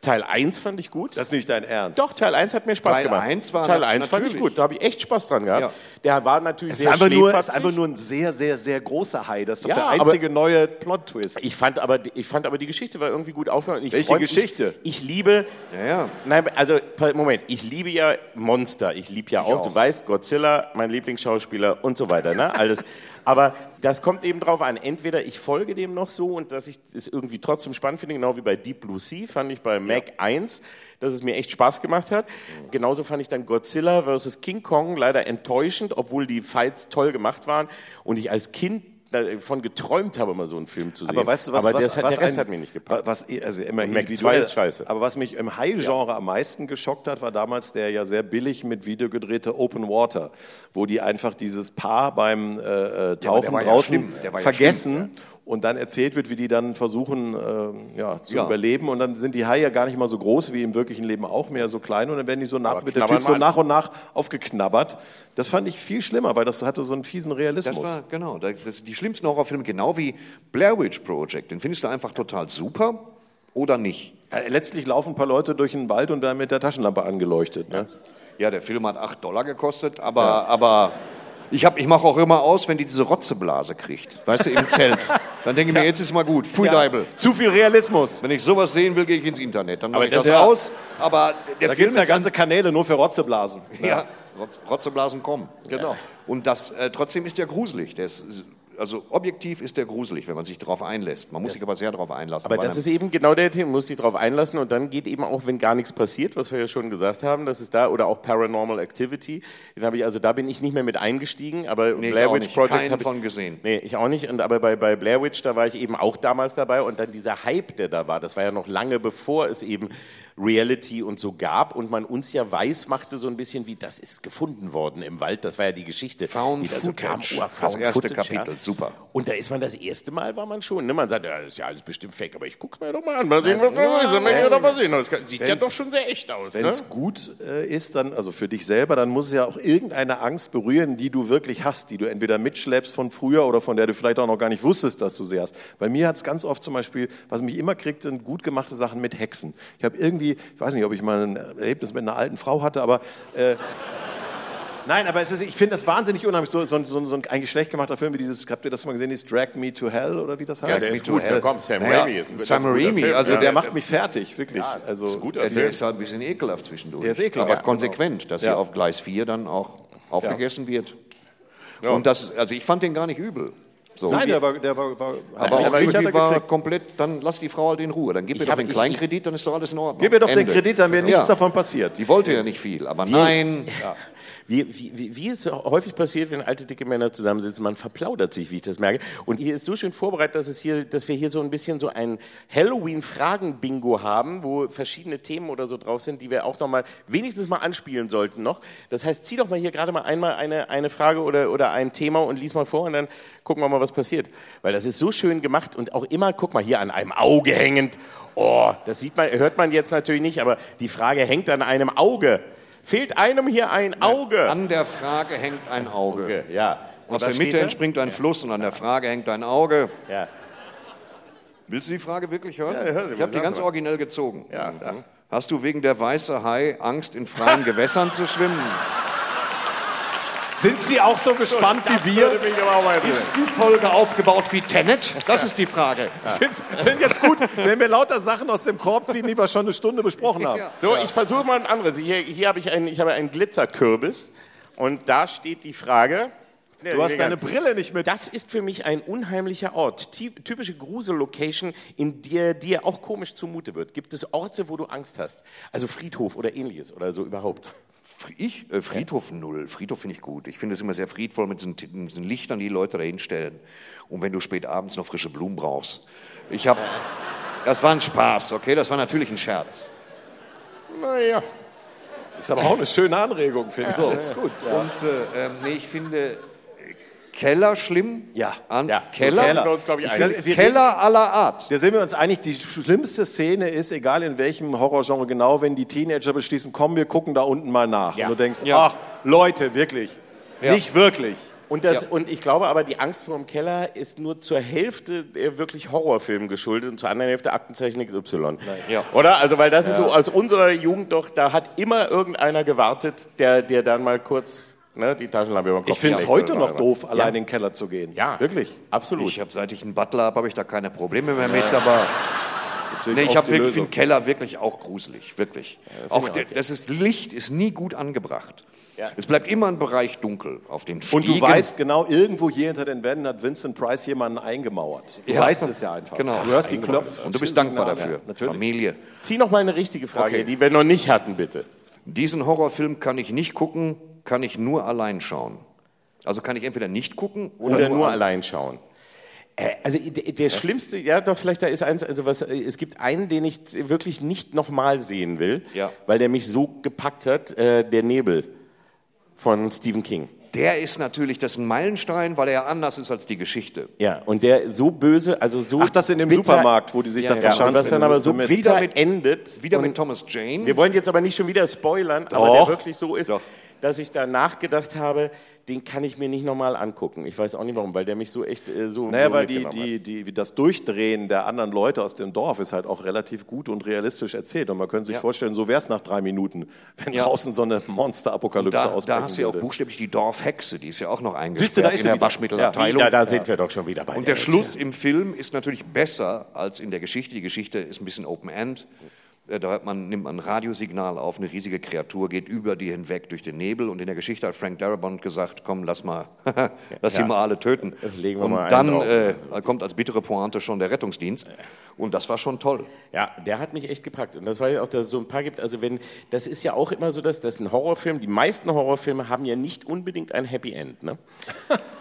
Teil 1 fand ich gut. Das ist nicht dein Ernst. Doch, Teil 1 hat mir Spaß Teil gemacht. 1 war Teil na- 1 fand ich gut. Da habe ich echt Spaß dran gehabt. Ja. Der war natürlich Es ist sehr einfach, nur, es ist einfach nur ein sehr, sehr, sehr großer Hai. Das ist doch Ja, der einzige neue Plot-Twist. Ich fand, aber, ich fand aber die Geschichte war irgendwie gut aufgenommen. Ich Welche mich- Geschichte? Ich, ich liebe. Ja, ja. Nein, also Moment. Ich liebe ja Monster. Ich liebe ja auch, auch. Du weißt, Godzilla, mein Lieblingsschauspieler und so weiter. Ne? Alles. Aber das kommt eben drauf an. Entweder ich folge dem noch so und dass ich es irgendwie trotzdem spannend finde, genau wie bei Deep Blue Sea fand ich bei Mac 1, dass es mir echt Spaß gemacht hat. Genauso fand ich dann Godzilla vs. King Kong leider enttäuschend, obwohl die Fights toll gemacht waren und ich als Kind davon geträumt habe, mal so einen Film zu sehen. Aber weißt du, was, aber was, hat, was der Rest ein- hat mir nicht gepackt. Was, also immer Mac individuell 2 ist scheiße. Aber was mich im High-Genre am meisten geschockt hat, war damals der ja sehr billig mit Video gedrehte Open Water, wo die einfach dieses Paar beim äh, äh, Tauchen ja draußen ja vergessen. Und dann erzählt wird, wie die dann versuchen ähm, ja, zu Ja. überleben. Und dann sind die Haie ja gar nicht mal so groß wie im wirklichen Leben auch mehr so klein. Und dann werden die so nach, wird der Typ so nach und nach aufgeknabbert. Das fand ich viel schlimmer, weil das hatte so einen fiesen Realismus. Das war, genau, das, die schlimmsten Horrorfilme, genau wie Blair Witch Project. Den findest du einfach total super oder nicht. Äh, Letztlich laufen ein paar Leute durch den Wald und werden mit der Taschenlampe angeleuchtet. Ne? Ja, der Film hat 8 Dollar gekostet, aber, aber ich, hab- ich mache auch immer aus, wenn die diese Rotzeblase kriegt, weißt du, im Zelt. Dann denke ich mir, jetzt ist mal gut, Pfui Deibel. Zu viel Realismus. Wenn ich sowas sehen will, gehe ich ins Internet. Dann mache ich das das aus. Aber der Da Film gibt es ja ganze Kanäle nur für Rotzeblasen. Ja, Rotz, Rotzeblasen kommen. Genau. Und das, äh, trotzdem ist der gruselig. Der ist, also objektiv ist der gruselig, wenn man sich darauf einlässt. Man muss sich aber sehr darauf einlassen. Aber das ist eben genau der Thema, man muss sich darauf einlassen und dann geht eben auch, wenn gar nichts passiert, was wir ja schon gesagt haben, das ist da, oder auch Paranormal Activity, den habe ich, also da bin ich nicht mehr mit eingestiegen, aber Nee, Blair Witch. Project habe ich, von gesehen. Nee, ich auch nicht, und, aber bei, bei Blair Witch, da war ich eben auch damals dabei und dann dieser Hype, der da war, das war ja noch lange bevor es eben Reality und so gab und man uns ja weiß machte so ein bisschen wie, das ist gefunden worden im Wald, das war ja die Geschichte. Found wie da so kam, Footage, oh, das Found erste Footage, Kapitel, super. Und da ist man das erste Mal, war man schon, ne? man sagt, ja, das ist ja alles bestimmt fake, aber ich guck's mir doch mal an, mal sehen, was da ist, dann möchte ich doch mal sehen. Das kann- sieht ja doch schon sehr echt aus, Wenn ne? es gut äh, ist, dann, also für dich selber, dann muss es ja auch irgendeine Angst berühren, die du wirklich hast, die du entweder mitschleppst von früher oder von der du vielleicht auch noch gar nicht wusstest, dass du sie hast. Bei mir hat es ganz oft zum Beispiel, was mich immer kriegt, sind gut gemachte Sachen mit Hexen. Ich habe irgendwie, ich weiß nicht, ob ich mal ein Erlebnis mit einer alten Frau hatte, aber äh, Nein, aber es ist, ich finde das wahnsinnig unheimlich. So, so, so, so ein eigentlich schlecht gemachter Film wie dieses, habt ihr das mal gesehen, dieses Drag Me to Hell oder wie das heißt? Ja, der ist gut, da kommt Sam Naja, Raimi. Ist ein Sam Raimi, also ja. Der macht mich fertig, wirklich. also, ist ein guter Der, Film. ist halt ein bisschen ekelhaft zwischendurch. Der ist ekelhaft, Aber ja, konsequent, dass Ja. er auf Gleis 4 dann auch aufgegessen wird. Ja. Und das, also ich fand den gar nicht übel. So. Nein, der war, der war, war aber auch irgendwie war komplett, dann lass die Frau halt in Ruhe. Dann gib ihr Ich doch den Kleinkredit, dann ist doch alles in Ordnung. Gib ihr doch den Ende. Kredit, dann wäre nichts Ja. davon passiert. Die wollte ja nicht viel, aber nein. Wie, wie, wie, wie es häufig passiert, wenn alte dicke Männer zusammensitzen, man verplaudert sich, wie ich das merke. Und hier ist so schön vorbereitet, dass, es hier, dass wir hier so ein bisschen so ein Halloween-Fragen-Bingo haben, wo verschiedene Themen oder so drauf sind, die wir auch noch mal wenigstens mal anspielen sollten noch. Das heißt, zieh doch mal hier gerade mal einmal eine, eine Frage oder, oder ein Thema und lies mal vor und dann gucken wir mal, was passiert. Weil das ist so schön gemacht und auch immer, guck mal, hier an einem Auge hängend. Oh, das sieht man, hört man jetzt natürlich nicht, aber die Frage hängt an einem Auge. Fehlt einem hier ein Auge? An der Frage hängt ein Auge. Auge, ja. Und Aus der Mitte entspringt ein Fluss und an der Frage hängt ein Auge. Ja. Willst du die Frage wirklich hören? Ja, hör ich habe die ganz mal. originell gezogen. Ja, sag. Hast du wegen der weiße Hai Angst, in freien Gewässern zu schwimmen? Sind Sie auch so gespannt wie wir? Ist die Folge aufgebaut wie Tenet? Das ist die Frage. Ich finde jetzt gut, wenn wir lauter Sachen aus dem Korb ziehen, die wir schon eine Stunde besprochen haben. Ja. So, ich versuche mal ein anderes. Hier, hier habe ich einen, ich habe einen Glitzerkürbis und da steht die Frage. Du hast deine Brille nicht mit. Das ist für mich ein unheimlicher Ort. Ty- Typische Grusel-Location, in der dir auch komisch zumute wird. Gibt es Orte, wo du Angst hast? Also Friedhof oder ähnliches oder so überhaupt? Ich? Äh, Friedhof null. Friedhof finde ich gut. Ich finde es immer sehr friedvoll mit diesen, mit diesen Lichtern, die Leute da hinstellen. Und wenn du spät abends noch frische Blumen brauchst. Ich habe. Das war ein Spaß, okay? Das war natürlich ein Scherz. Naja. Ist aber auch eine schöne Anregung, finde ich. So, ist gut. Ja. Und äh, ähm, nee, ich finde Keller schlimm. Ja. An, Ja, Keller. wir uns, glaube ich, Ich einig. wir Keller aller Art. Da sind wir uns einig, die schlimmste Szene ist, egal in welchem Horrorgenre genau, wenn die Teenager beschließen, komm, wir gucken da unten mal nach. Ja. Und du denkst, Ja. ach, Leute, wirklich, Ja. nicht wirklich. Und, das, Ja. und ich glaube aber, die Angst vor dem Keller ist nur zur Hälfte äh, wirklich Horrorfilmen geschuldet und zur anderen Hälfte Aktenzeichen XY. Ja. Oder? Also, weil das ist so aus unserer Jugend doch, da hat immer irgendeiner gewartet, der, der dann mal kurz ne, die Taschenlampe über den Kopf Ich finde es heute noch doof, allein in den Keller zu gehen. Ja. Wirklich. Absolut. Ich habe, seit ich einen Butler habe, habe ich da keine Probleme mehr mit, aber nee, ich habe wirklich den Keller wirklich auch gruselig, wirklich. auch ich auch okay. das ist, Licht ist nie gut angebracht. Ja. Es bleibt immer ein Bereich dunkel auf den Stiegen. Und du weißt genau, irgendwo hier hinter den Wänden hat Vincent Price jemanden eingemauert. Du Ja. weißt es ja einfach. Genau. Du hörst die Klopf. und du bist dankbar dafür. Ja, natürlich. Familie. Zieh noch mal eine richtige Frage, Okay. die wir noch nicht hatten, bitte. Diesen Horrorfilm kann ich nicht gucken, kann ich nur allein schauen. Also kann ich entweder nicht gucken oder, Oder nur an- allein schauen. Äh, Also der, schlimmste, ja doch, vielleicht da ist eins, also was, äh, es gibt einen, den ich wirklich nicht nochmal sehen will, Ja. weil der mich so gepackt hat, äh, der Nebel von Stephen King. Der ist natürlich, das ist ein Meilenstein, weil er anders ist als die Geschichte. Ja, und der so böse, also so Ach, das in dem bitter- Supermarkt, wo die sich ja, da ja, verschanzen. was dann aber so bitter Wieder mit- endet. Wieder mit Thomas Jane. Wir wollen jetzt aber nicht schon wieder spoilern, aber Doch. der wirklich so ist, Doch. Dass ich da nachgedacht habe, den kann ich mir nicht nochmal angucken. Ich weiß auch nicht warum, weil der mich so echt äh, so. Naja, so weil die, die, die, das Durchdrehen der anderen Leute aus dem Dorf ist halt auch relativ gut und realistisch erzählt. Und man könnte sich Ja. vorstellen, so wäre es nach drei Minuten, wenn Ja. draußen so eine Monster-Apokalypse da, ausbrechen da hast du ja auch buchstäblich die Dorfhexe, die ist ja auch noch ist in sie der wieder. Waschmittelabteilung. Da, da sind wir doch schon wieder bei Und der Hexe. Schluss im Film ist natürlich besser als in der Geschichte. Die Geschichte ist ein bisschen Open End. Äh, Da hört man, nimmt man ein Radiosignal auf, eine riesige Kreatur geht über die hinweg durch den Nebel. Und in der Geschichte hat Frank Darabont gesagt, komm, lass mal, lass sie Ja. mal alle töten. Das legen wir und dann äh, kommt als bittere Pointe schon der Rettungsdienst. Und das war schon toll. Ja, der hat mich echt gepackt. Und das war ja auch, dass es so ein paar gibt. Also wenn, das ist ja auch immer so, dass das ein Horrorfilm, die meisten Horrorfilme haben ja nicht unbedingt ein Happy End. Ne?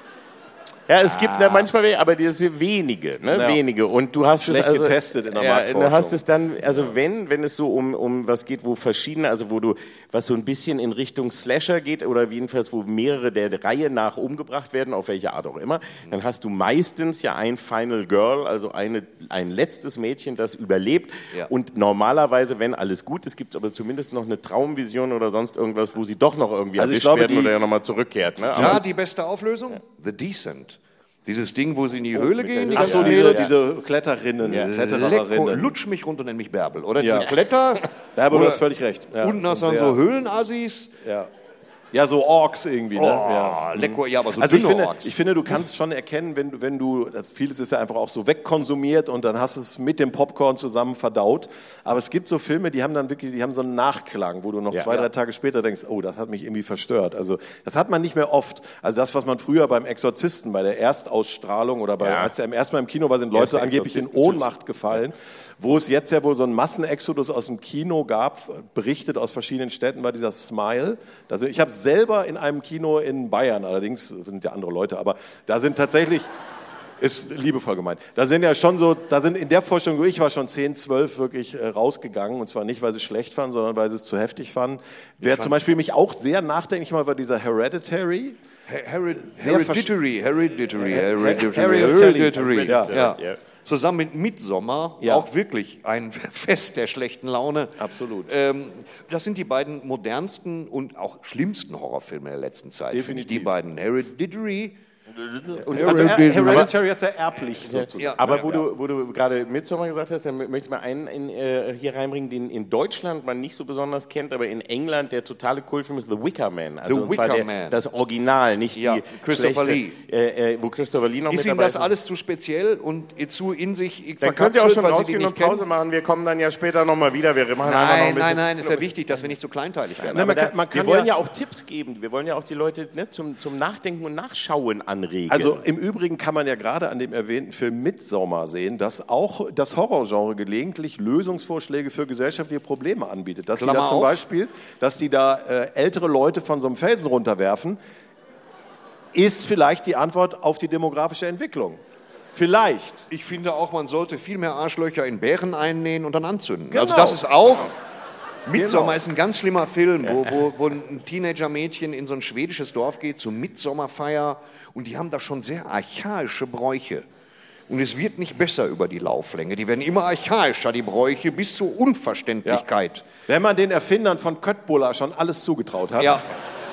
Ja, es gibt da manchmal, aber das sind wenige, ne? Ja. wenige. Und du hast Schlecht es also, getestet in der ja, Marktforschung. Du hast es dann, also wenn, wenn es so um, um was geht, wo verschiedene, also wo du, was so ein bisschen in Richtung Slasher geht oder jedenfalls wo mehrere der Reihe nach umgebracht werden, auf welche Art auch immer, dann hast du meistens ja ein Final Girl, also eine, ein letztes Mädchen, das überlebt. Ja. Und normalerweise, wenn alles gut ist, gibt es aber zumindest noch eine Traumvision oder sonst irgendwas, wo sie doch noch irgendwie Also erwischt glaube, werden die- oder ja nochmal zurückkehrt. Ne? Ja, die beste Auflösung? The Descent. Dieses Ding, wo sie in die Höhle gehen. die Ach so, diese, diese Klettererinnen, Lecko, Klettererinnen. lutsch mich runter, nenn mich Bärbel. Oder Ja. die Kletter. Ja, aber du hast völlig recht. Ja, Unten hast du dann so Höhlenassis. Ja. Ja, so Orks irgendwie. Oh, Ne? Ja. Lecko, ja, aber so Also ich finde, Orks. ich finde, du kannst schon erkennen, wenn du, wenn du, das vieles ist ja einfach auch so wegkonsumiert und dann hast du es mit dem Popcorn zusammen verdaut. Aber es gibt so Filme, die haben dann wirklich, die haben so einen Nachklang, wo du noch Ja. zwei, drei Tage später denkst, oh, das hat mich irgendwie verstört. Also das hat man nicht mehr oft. Also das, was man früher beim Exorzisten, bei der Erstausstrahlung oder bei, Ja. als er im ersten Mal im Kino war, sind Leute angeblich in Ohnmacht gefallen. Wo es jetzt ja wohl so einen Massenexodus aus dem Kino gab, berichtet aus verschiedenen Städten, war dieser Smile. Also ich habe selber in einem Kino in Bayern, allerdings sind ja andere Leute, aber da sind tatsächlich, ist liebevoll gemeint, da sind ja schon so, da sind in der Vorstellung, wo ich war, schon 10, 12 wirklich äh, rausgegangen. Und zwar nicht, weil sie es schlecht fanden, sondern weil sie es zu heftig fanden. Wer zum Beispiel mich auch sehr nachdenklich mal war dieser Hereditary. Hered Sehr Hereditary, Hereditary, Her- Hereditary, Hereditary. Hereditary. Ja. Ja. Zusammen mit Midsommar Ja. auch wirklich ein Fest der schlechten Laune. Absolut. Ähm, das sind die beiden modernsten und auch schlimmsten Horrorfilme der letzten Zeit. finde ich. Definitiv. Die beiden Hereditary. Und Also Hereditary. Hereditary ist ja erblich sozusagen. Ja. Aber wo, du, wo du gerade Midsommar gesagt hast, dann möchte ich mal einen in, äh, hier reinbringen, den in Deutschland man nicht so besonders kennt, aber in England der totale Kultfilm ist The Wicker Man. Also The und zwar Wicker der, Man. das Original, nicht Ja, die Christopher schlechte, Lee. Äh, äh, wo Christopher Lee noch Ist mit dabei das alles zu speziell und zu in sich Dann könnt ihr auch schon rausgehen und Pause kennen? machen. Wir kommen dann ja später nochmal wieder. Wir machen einfach noch ein Nein, bisschen. nein, nein, ist ja wichtig, dass wir nicht zu kleinteilig werden. Nein, man kann- da, man kann wir wollen ja- ja, auch Tipps geben. Wir wollen ja auch die Leute ne, zum, zum Nachdenken und Nachschauen anregen. Also im Übrigen kann man ja gerade an dem erwähnten Film Midsommar sehen, dass auch das Horrorgenre gelegentlich Lösungsvorschläge für gesellschaftliche Probleme anbietet. Dass sie Klammer da zum auf. Beispiel, dass die da äh, ältere Leute von so einem Felsen runterwerfen, ist vielleicht die Antwort auf die demografische Entwicklung. Vielleicht. Ich finde auch, man sollte viel mehr Arschlöcher in Bären einnähen und dann anzünden. Genau. Also das ist auch... Midsommar Genau. ist ein ganz schlimmer Film, wo, wo, wo ein Teenager-Mädchen in so ein schwedisches Dorf geht zur Midsommerfeier und die haben da schon sehr archaische Bräuche. Und es wird nicht besser über die Lauflänge. Die werden immer archaischer, die Bräuche, bis zur Unverständlichkeit. Wenn man den Erfindern von Köttbullar schon alles zugetraut hat, Ja.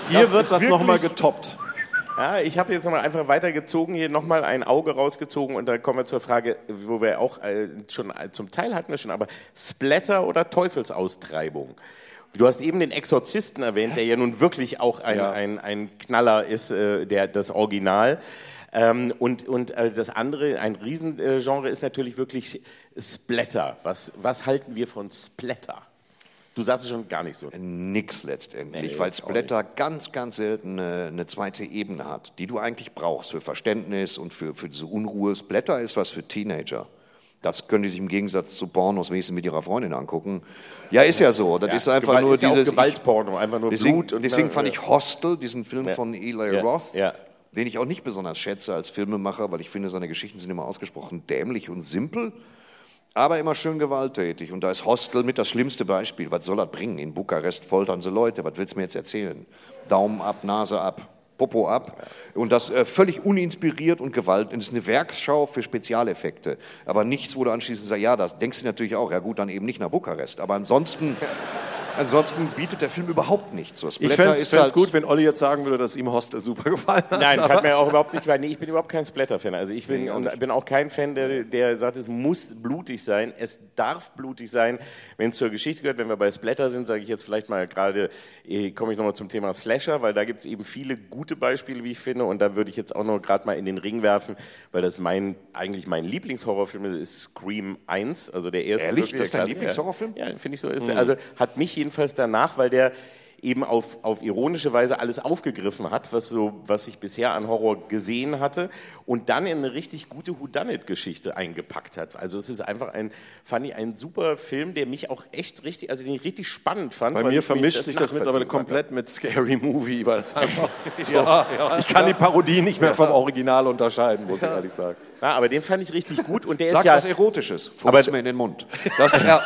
hier Das wird das nochmal getoppt. Ja, ich habe jetzt nochmal einfach weitergezogen, hier nochmal ein Auge rausgezogen und dann kommen wir zur Frage, wo wir auch äh, schon äh, zum Teil hatten wir schon, aber Splatter oder Teufelsaustreibung? Du hast eben den Exorzisten erwähnt, der ja nun wirklich auch ein, Ja. ein, ein Knaller ist, äh, der, das Original. Ähm, und und äh, das andere, ein Riesengenre, ist natürlich wirklich Splatter. Was, was halten wir von Splatter? Du sagst es schon gar nicht so. Nix letztendlich, Nee, weil Splatter ganz, ganz selten eine, eine zweite Ebene hat, die du eigentlich brauchst für Verständnis und für, für diese Unruhe. Splatter ist was für Teenager. Das können die sich im Gegensatz zu Pornos wenigstens mit ihrer Freundin angucken. Ja, ist ja so. Das Ja, ist einfach Gewalt nur ist ja dieses. Gewaltporno, einfach nur deswegen, Blut und- deswegen fand ja. ich Hostel, diesen Film Ja. von Eli Roth, den ich auch nicht besonders schätze als Filmemacher, weil ich finde, seine Geschichten sind immer ausgesprochen dämlich und simpel aber immer schön gewalttätig. Und da ist Hostel mit das schlimmste Beispiel. Was soll das bringen? In Bukarest foltern sie Leute. Was willst du mir jetzt erzählen? Daumen ab, Nase ab, Popo ab. Und das äh, völlig uninspiriert und Gewalt. Und es ist eine Werksschau für Spezialeffekte. Aber nichts, wo du anschließend sagst, ja, das denkst du natürlich auch. Ja gut, dann eben nicht nach Bukarest. Aber ansonsten, ansonsten bietet der Film überhaupt nichts. So, Ich fände es ist halt- gut, wenn Olli jetzt sagen würde, dass ihm Hostel super gefallen hat. Nein, hat mir auch überhaupt nicht gefallen. Nee, ich bin überhaupt kein Splatter-Fan. Also ich bin, und bin auch kein Fan, der, der sagt, es muss blutig sein. Es darf blutig sein, wenn es zur Geschichte gehört. Wenn wir bei Splatter sind, sage ich jetzt vielleicht mal gerade, eh, komme ich nochmal zum Thema Slasher, weil da gibt es eben viele gute Beispiele, wie ich finde. Und da würde ich jetzt auch noch gerade mal in den Ring werfen, weil das mein, eigentlich mein Lieblingshorrorfilm ist, ist Scream 1, also der erste. Ehrlich? Das ist der dein. Lieblingshorrorfilm? Ja, finde ich so. Ist, Also hat mich jedenfalls danach, weil der eben auf, auf ironische Weise alles aufgegriffen hat, was, so, was ich bisher an Horror gesehen hatte und dann in eine richtig gute Whodunit-Geschichte eingepackt hat. Also es ist einfach ein, fand ich, ein super Film, der mich auch echt richtig, also den ich richtig spannend fand. Bei mir vermischt sich das mittlerweile nachvollziehen komplett mit Scary Movie, weil das einfach so, ich kann die Parodie nicht mehr vom Original unterscheiden, muss ich ehrlich sagen. Ja, aber den fand ich richtig gut und der Sag ist ja, was Erotisches. Aber- Funkt's mir in den Mund. Das, ja.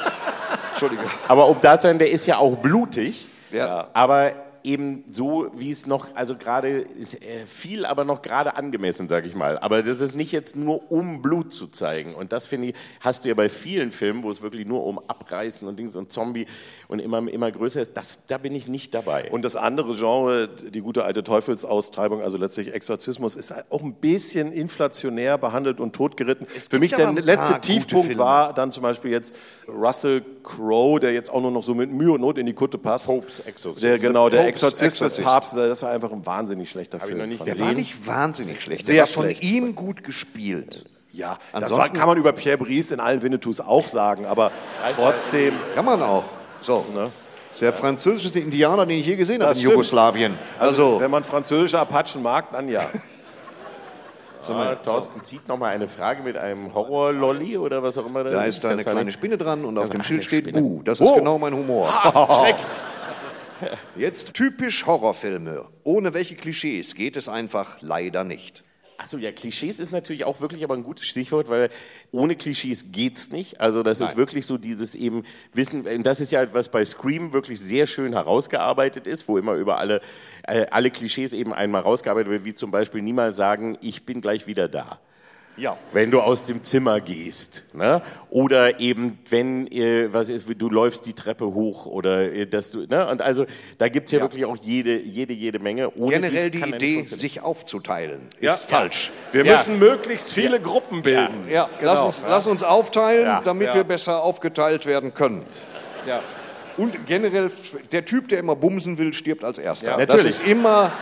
Entschuldige. aber um da zu sein, der ist ja auch blutig. Ja. Aber eben so, wie es noch, also gerade äh, viel, aber noch gerade angemessen, sage ich mal. Aber das ist nicht jetzt nur um Blut zu zeigen. Und das finde ich, hast du ja bei vielen Filmen, wo es wirklich nur um Abreißen und Dings und Zombie und immer, immer größer ist. Das, da bin ich nicht dabei. Und das andere Genre, die gute alte Teufelsaustreibung, also letztlich Exorzismus, ist auch ein bisschen inflationär behandelt und totgeritten. Für mich der letzte Tiefpunkt Filme. war dann zum Beispiel jetzt Russell Crowe, der jetzt auch nur noch so mit Mühe und Not in die Kutte passt. Popes Exorzist. Der, genau, der Popes Exorzist des. Papstes, das war einfach ein wahnsinnig schlechter Film. noch nicht. Der war nicht wahnsinnig schlecht. Sehr der war von schlecht. ihm gut gespielt. Ja, das war, Ansonsten- kann man über Pierre Brice in allen Winnetous auch sagen, aber trotzdem. Kann man auch. So. Ne? Das ist der französischste Indianer, den ich je gesehen habe in stimmt. Jugoslawien. Also, Wenn man französische Apachen mag, dann ja. Ah, Thorsten zieht nochmal eine Frage mit einem Horror-Lolli oder was auch immer. da ist da eine kleine Spinne dran und auf dem Schild steht Spinne. Bu. Das ist Oh. genau mein Humor. Schreck. Jetzt typisch Horrorfilme. Ohne welche Klischees geht es einfach leider nicht. Achso, ja, Klischees ist natürlich auch wirklich aber ein gutes Stichwort, weil ohne Klischees geht's nicht. Also das ist wirklich so dieses eben Wissen, und das ist ja was bei Scream wirklich sehr schön herausgearbeitet ist, wo immer über alle, äh, alle Klischees eben einmal rausgearbeitet wird, wie zum Beispiel niemals sagen, ich bin gleich wieder da. Ja. Wenn du aus dem Zimmer gehst. Ne? Oder eben, wenn, äh, was ist, du läufst die Treppe hoch oder äh, dass du, ne? Und also da gibt's ja, Ja. wirklich auch jede, jede, jede Menge. Ohne Generell die Idee, sich aufzuteilen, Ja. ist falsch. Wir Ja. müssen möglichst viele Gruppen bilden. Ja, lass, uns, lass uns aufteilen, Ja. damit Ja. wir besser aufgeteilt werden können. Ja. Und generell, der Typ, der immer bumsen will, stirbt als Erster. Ja, das natürlich. ist immer,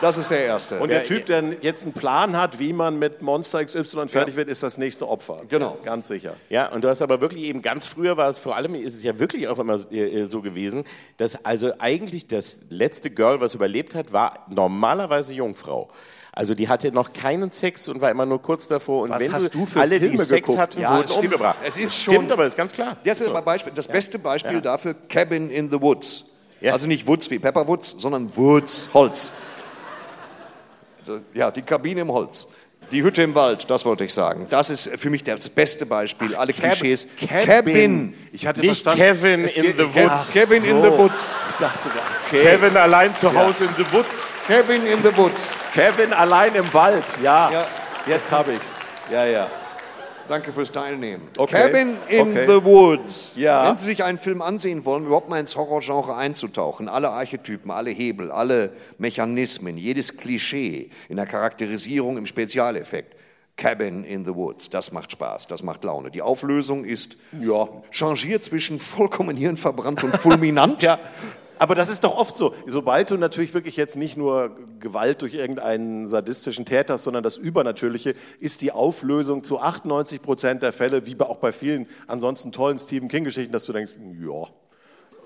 das ist der Erste. Und der Typ, der jetzt einen Plan hat, wie man mit Monster XY fertig wird, ist das nächste Opfer. Genau. Ganz sicher. Ja, und du hast aber wirklich eben ganz früher war es vor allem, ist es ja wirklich auch immer äh, so gewesen, dass also eigentlich das letzte Girl, was überlebt hat, war normalerweise Jungfrau. Also die hatte noch keinen Sex und war immer nur kurz davor. Und Was wenn hast du für alle, die Filme Sex geguckt? hatten, Ja, wurden stimmt. umgebracht. Es ist stimmt, schon- aber ist ganz klar. Das ist So. Beispiel, das beste Beispiel dafür, Cabin in the Woods. Ja. Also nicht Woods wie Pepperwoods, sondern Woods, Holz. Ja, die Kabine im Holz. Die Hütte im Wald, das wollte ich sagen. Das ist für mich das beste Beispiel. Alle Klischees. Ich hatte Nicht verstanden. Kevin in the Ach Woods. Kevin in the so. Woods. Ich dachte, okay. Kevin allein zu Hause in the Woods. Kevin in the Woods. Kevin allein im Wald. Ja, Ja. jetzt habe ich's. Ja, ja. Danke fürs Teilnehmen. Okay. Cabin in Okay. the Woods. Ja. Wenn Sie sich einen Film ansehen wollen, überhaupt mal ins Horrorgenre einzutauchen, alle Archetypen, alle Hebel, alle Mechanismen, jedes Klischee in der Charakterisierung, im Spezialeffekt. Cabin in the Woods, das macht Spaß, das macht Laune. Die Auflösung ist ja, changiert zwischen vollkommen hirnverbrannt und fulminant. Ja, aber das ist doch oft so. Sobald du natürlich wirklich jetzt nicht nur Gewalt durch irgendeinen sadistischen Täter hast, sondern das Übernatürliche, ist die Auflösung zu 98 Prozent der Fälle, wie auch bei vielen ansonsten tollen Stephen King-Geschichten, dass du denkst, ja,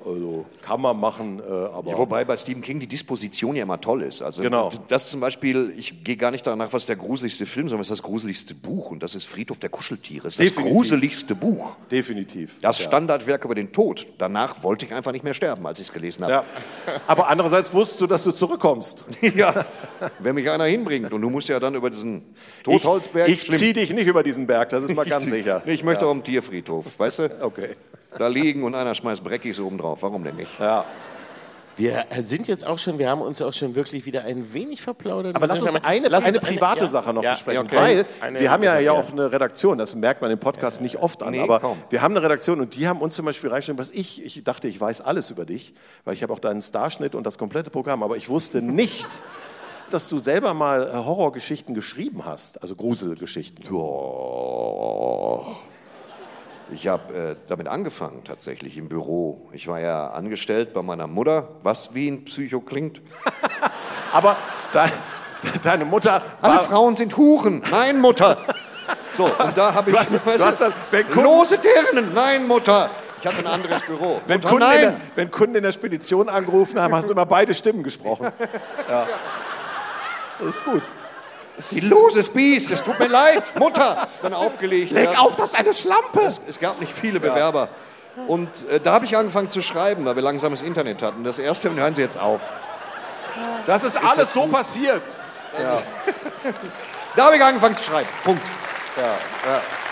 also kann man machen, äh, aber. Ja, wobei bei Stephen King die Disposition ja immer toll ist. Also Genau. das zum Beispiel, ich gehe gar nicht danach, was der gruseligste Film, sondern was ist das gruseligste Buch und das ist Friedhof der Kuscheltiere. Das ist das gruseligste Buch. Definitiv. Das ja. Standardwerk über den Tod. Danach wollte ich einfach nicht mehr sterben, als ich es gelesen habe. Ja. Aber andererseits wusstest du, dass du zurückkommst. Ja. Wenn mich einer hinbringt und du musst ja dann über diesen Ich, Totholzberg. ich schlimm- ziehe dich nicht über diesen Berg, das ist mal Ich ganz zieh- sicher. Ich möchte auch am Tierfriedhof, weißt du? Okay. Da liegen und einer schmeißt Breckis oben drauf. Warum denn nicht? Ja. Wir sind jetzt auch schon, wir haben uns auch schon wirklich wieder ein wenig verplaudert. Aber lass uns eine, Lass uns eine private ja, Sache noch ja, besprechen, okay. weil Eine- wir haben ja, ja ja. auch eine Redaktion, das merkt man im Podcast nicht oft an, Nee, aber kaum. wir haben eine Redaktion und die haben uns zum Beispiel reingeschrieben, was ich, ich dachte, ich weiß alles über dich, weil ich habe auch deinen Starschnitt und das komplette Programm, aber ich wusste nicht, dass du selber mal äh, Horrorgeschichten geschrieben hast, also Gruselgeschichten. Doch. Ich habe äh, damit angefangen, tatsächlich im Büro. Ich war ja angestellt bei meiner Mutter, was wie ein Psycho klingt. Aber de, deine Mutter Alle Frauen sind Huren. Nein, Mutter. So, und da habe ich. Du hast- du hast dann- wenn Kunden- Lose Dirnen. Nein, Mutter. Ich hatte ein anderes Büro. wenn, Mutter, Kunden in der, nein. wenn Kunden in der Spedition angerufen haben, hast du immer beide Stimmen gesprochen. Ja. Das ist gut. Die loses Biest. Es tut mir leid. Mutter. Dann aufgelegt. Leg Ja. auf, das ist eine Schlampe! Es, es gab nicht viele Bewerber. Und äh, da habe ich angefangen zu schreiben, weil wir langsam das Internet hatten. Das erste, und hören Sie jetzt auf. Das ist alles so passiert. Da habe ich angefangen zu schreiben. Punkt.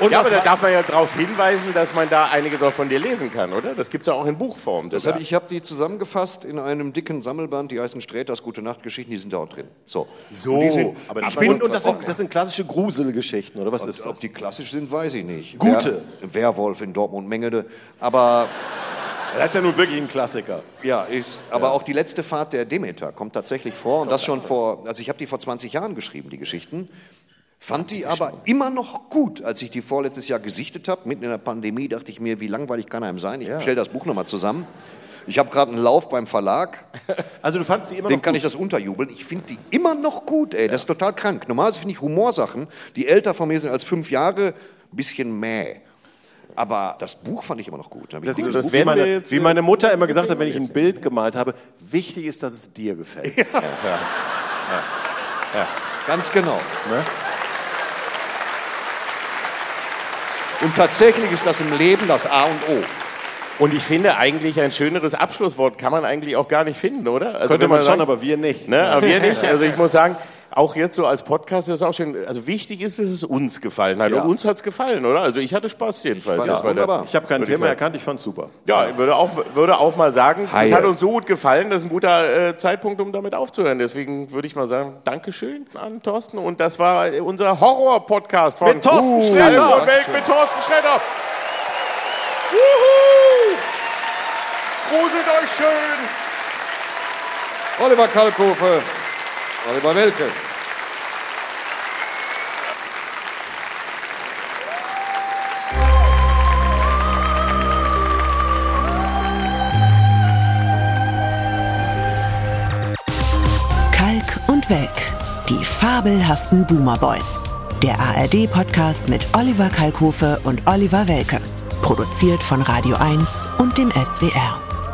Und Ja, was aber da darf man ja darauf hinweisen, dass man da einiges auch von dir lesen kann, oder? Das gibt es ja auch in Buchform. Das hab ich ich habe die zusammengefasst in einem dicken Sammelband, die heißen Sträters Gute Nacht Geschichten, die sind da auch drin. So. So, Und die sind, aber ich bin, und das sind, das sind klassische Gruselgeschichten, oder was ist ob das? die klassisch sind, weiß ich nicht. Gute. Wer, Werwolf in Dortmund Mengede, aber Das ist ja nun wirklich ein Klassiker. ja, ist aber auch die letzte Fahrt der Demeter kommt tatsächlich vor und das schon vor, also ich habe die vor 20 Jahren geschrieben, die Geschichten. Fand die aber immer noch gut, als ich die vorletztes Jahr gesichtet habe. Mitten in der Pandemie dachte ich mir, wie langweilig kann einem sein? Ich Ja. stelle das Buch nochmal zusammen. Ich habe gerade einen Lauf beim Verlag. Also du fandst die immer Dem noch kann gut. ich das unterjubeln. Ich finde die immer noch gut, ey. Das ist total krank. Normalerweise finde ich Humorsachen, die älter von mir sind als fünf Jahre, ein bisschen mäh. Aber das Buch fand ich immer noch gut. Da Das, ist das wie, meine, jetzt, wie meine Mutter immer gesagt hat, wenn ich ein Bild gemalt habe, wichtig ist, dass es dir gefällt. Ganz genau. Ne? Und tatsächlich ist das im Leben das A und O. Und ich finde eigentlich ein schöneres Abschlusswort kann man eigentlich auch gar nicht finden, oder? Also Könnte wenn man schon, sagt- aber wir nicht. Ne, aber wir nicht. Also ich muss sagen, auch jetzt so als Podcast ist es auch schön. Also wichtig ist, dass es uns gefallen hat. Ja. Und uns hat es gefallen, oder? Also ich hatte Spaß jedenfalls. Das das war der- wunderbar. Ich habe kein ich Thema sagen. erkannt, ich fand super. Ja, ich würde auch, würde auch mal sagen, Heil. es hat uns so gut gefallen, das ist ein guter äh, Zeitpunkt, um damit aufzuhören. Deswegen würde ich mal sagen, Dankeschön an Thorsten. Und das war unser Horror-Podcast von Mit Thorsten Uh. Alp und Welk mit Thorsten Sträter. Wuhu! Gruselt euch schön! Oliver Kalkofe, Oliver Welke. Kalk und Welk. Die fabelhaften Boomer Boys. Der ARD-Podcast mit Oliver Kalkofe und Oliver Welke. Produziert von Radio 1 und dem SWR.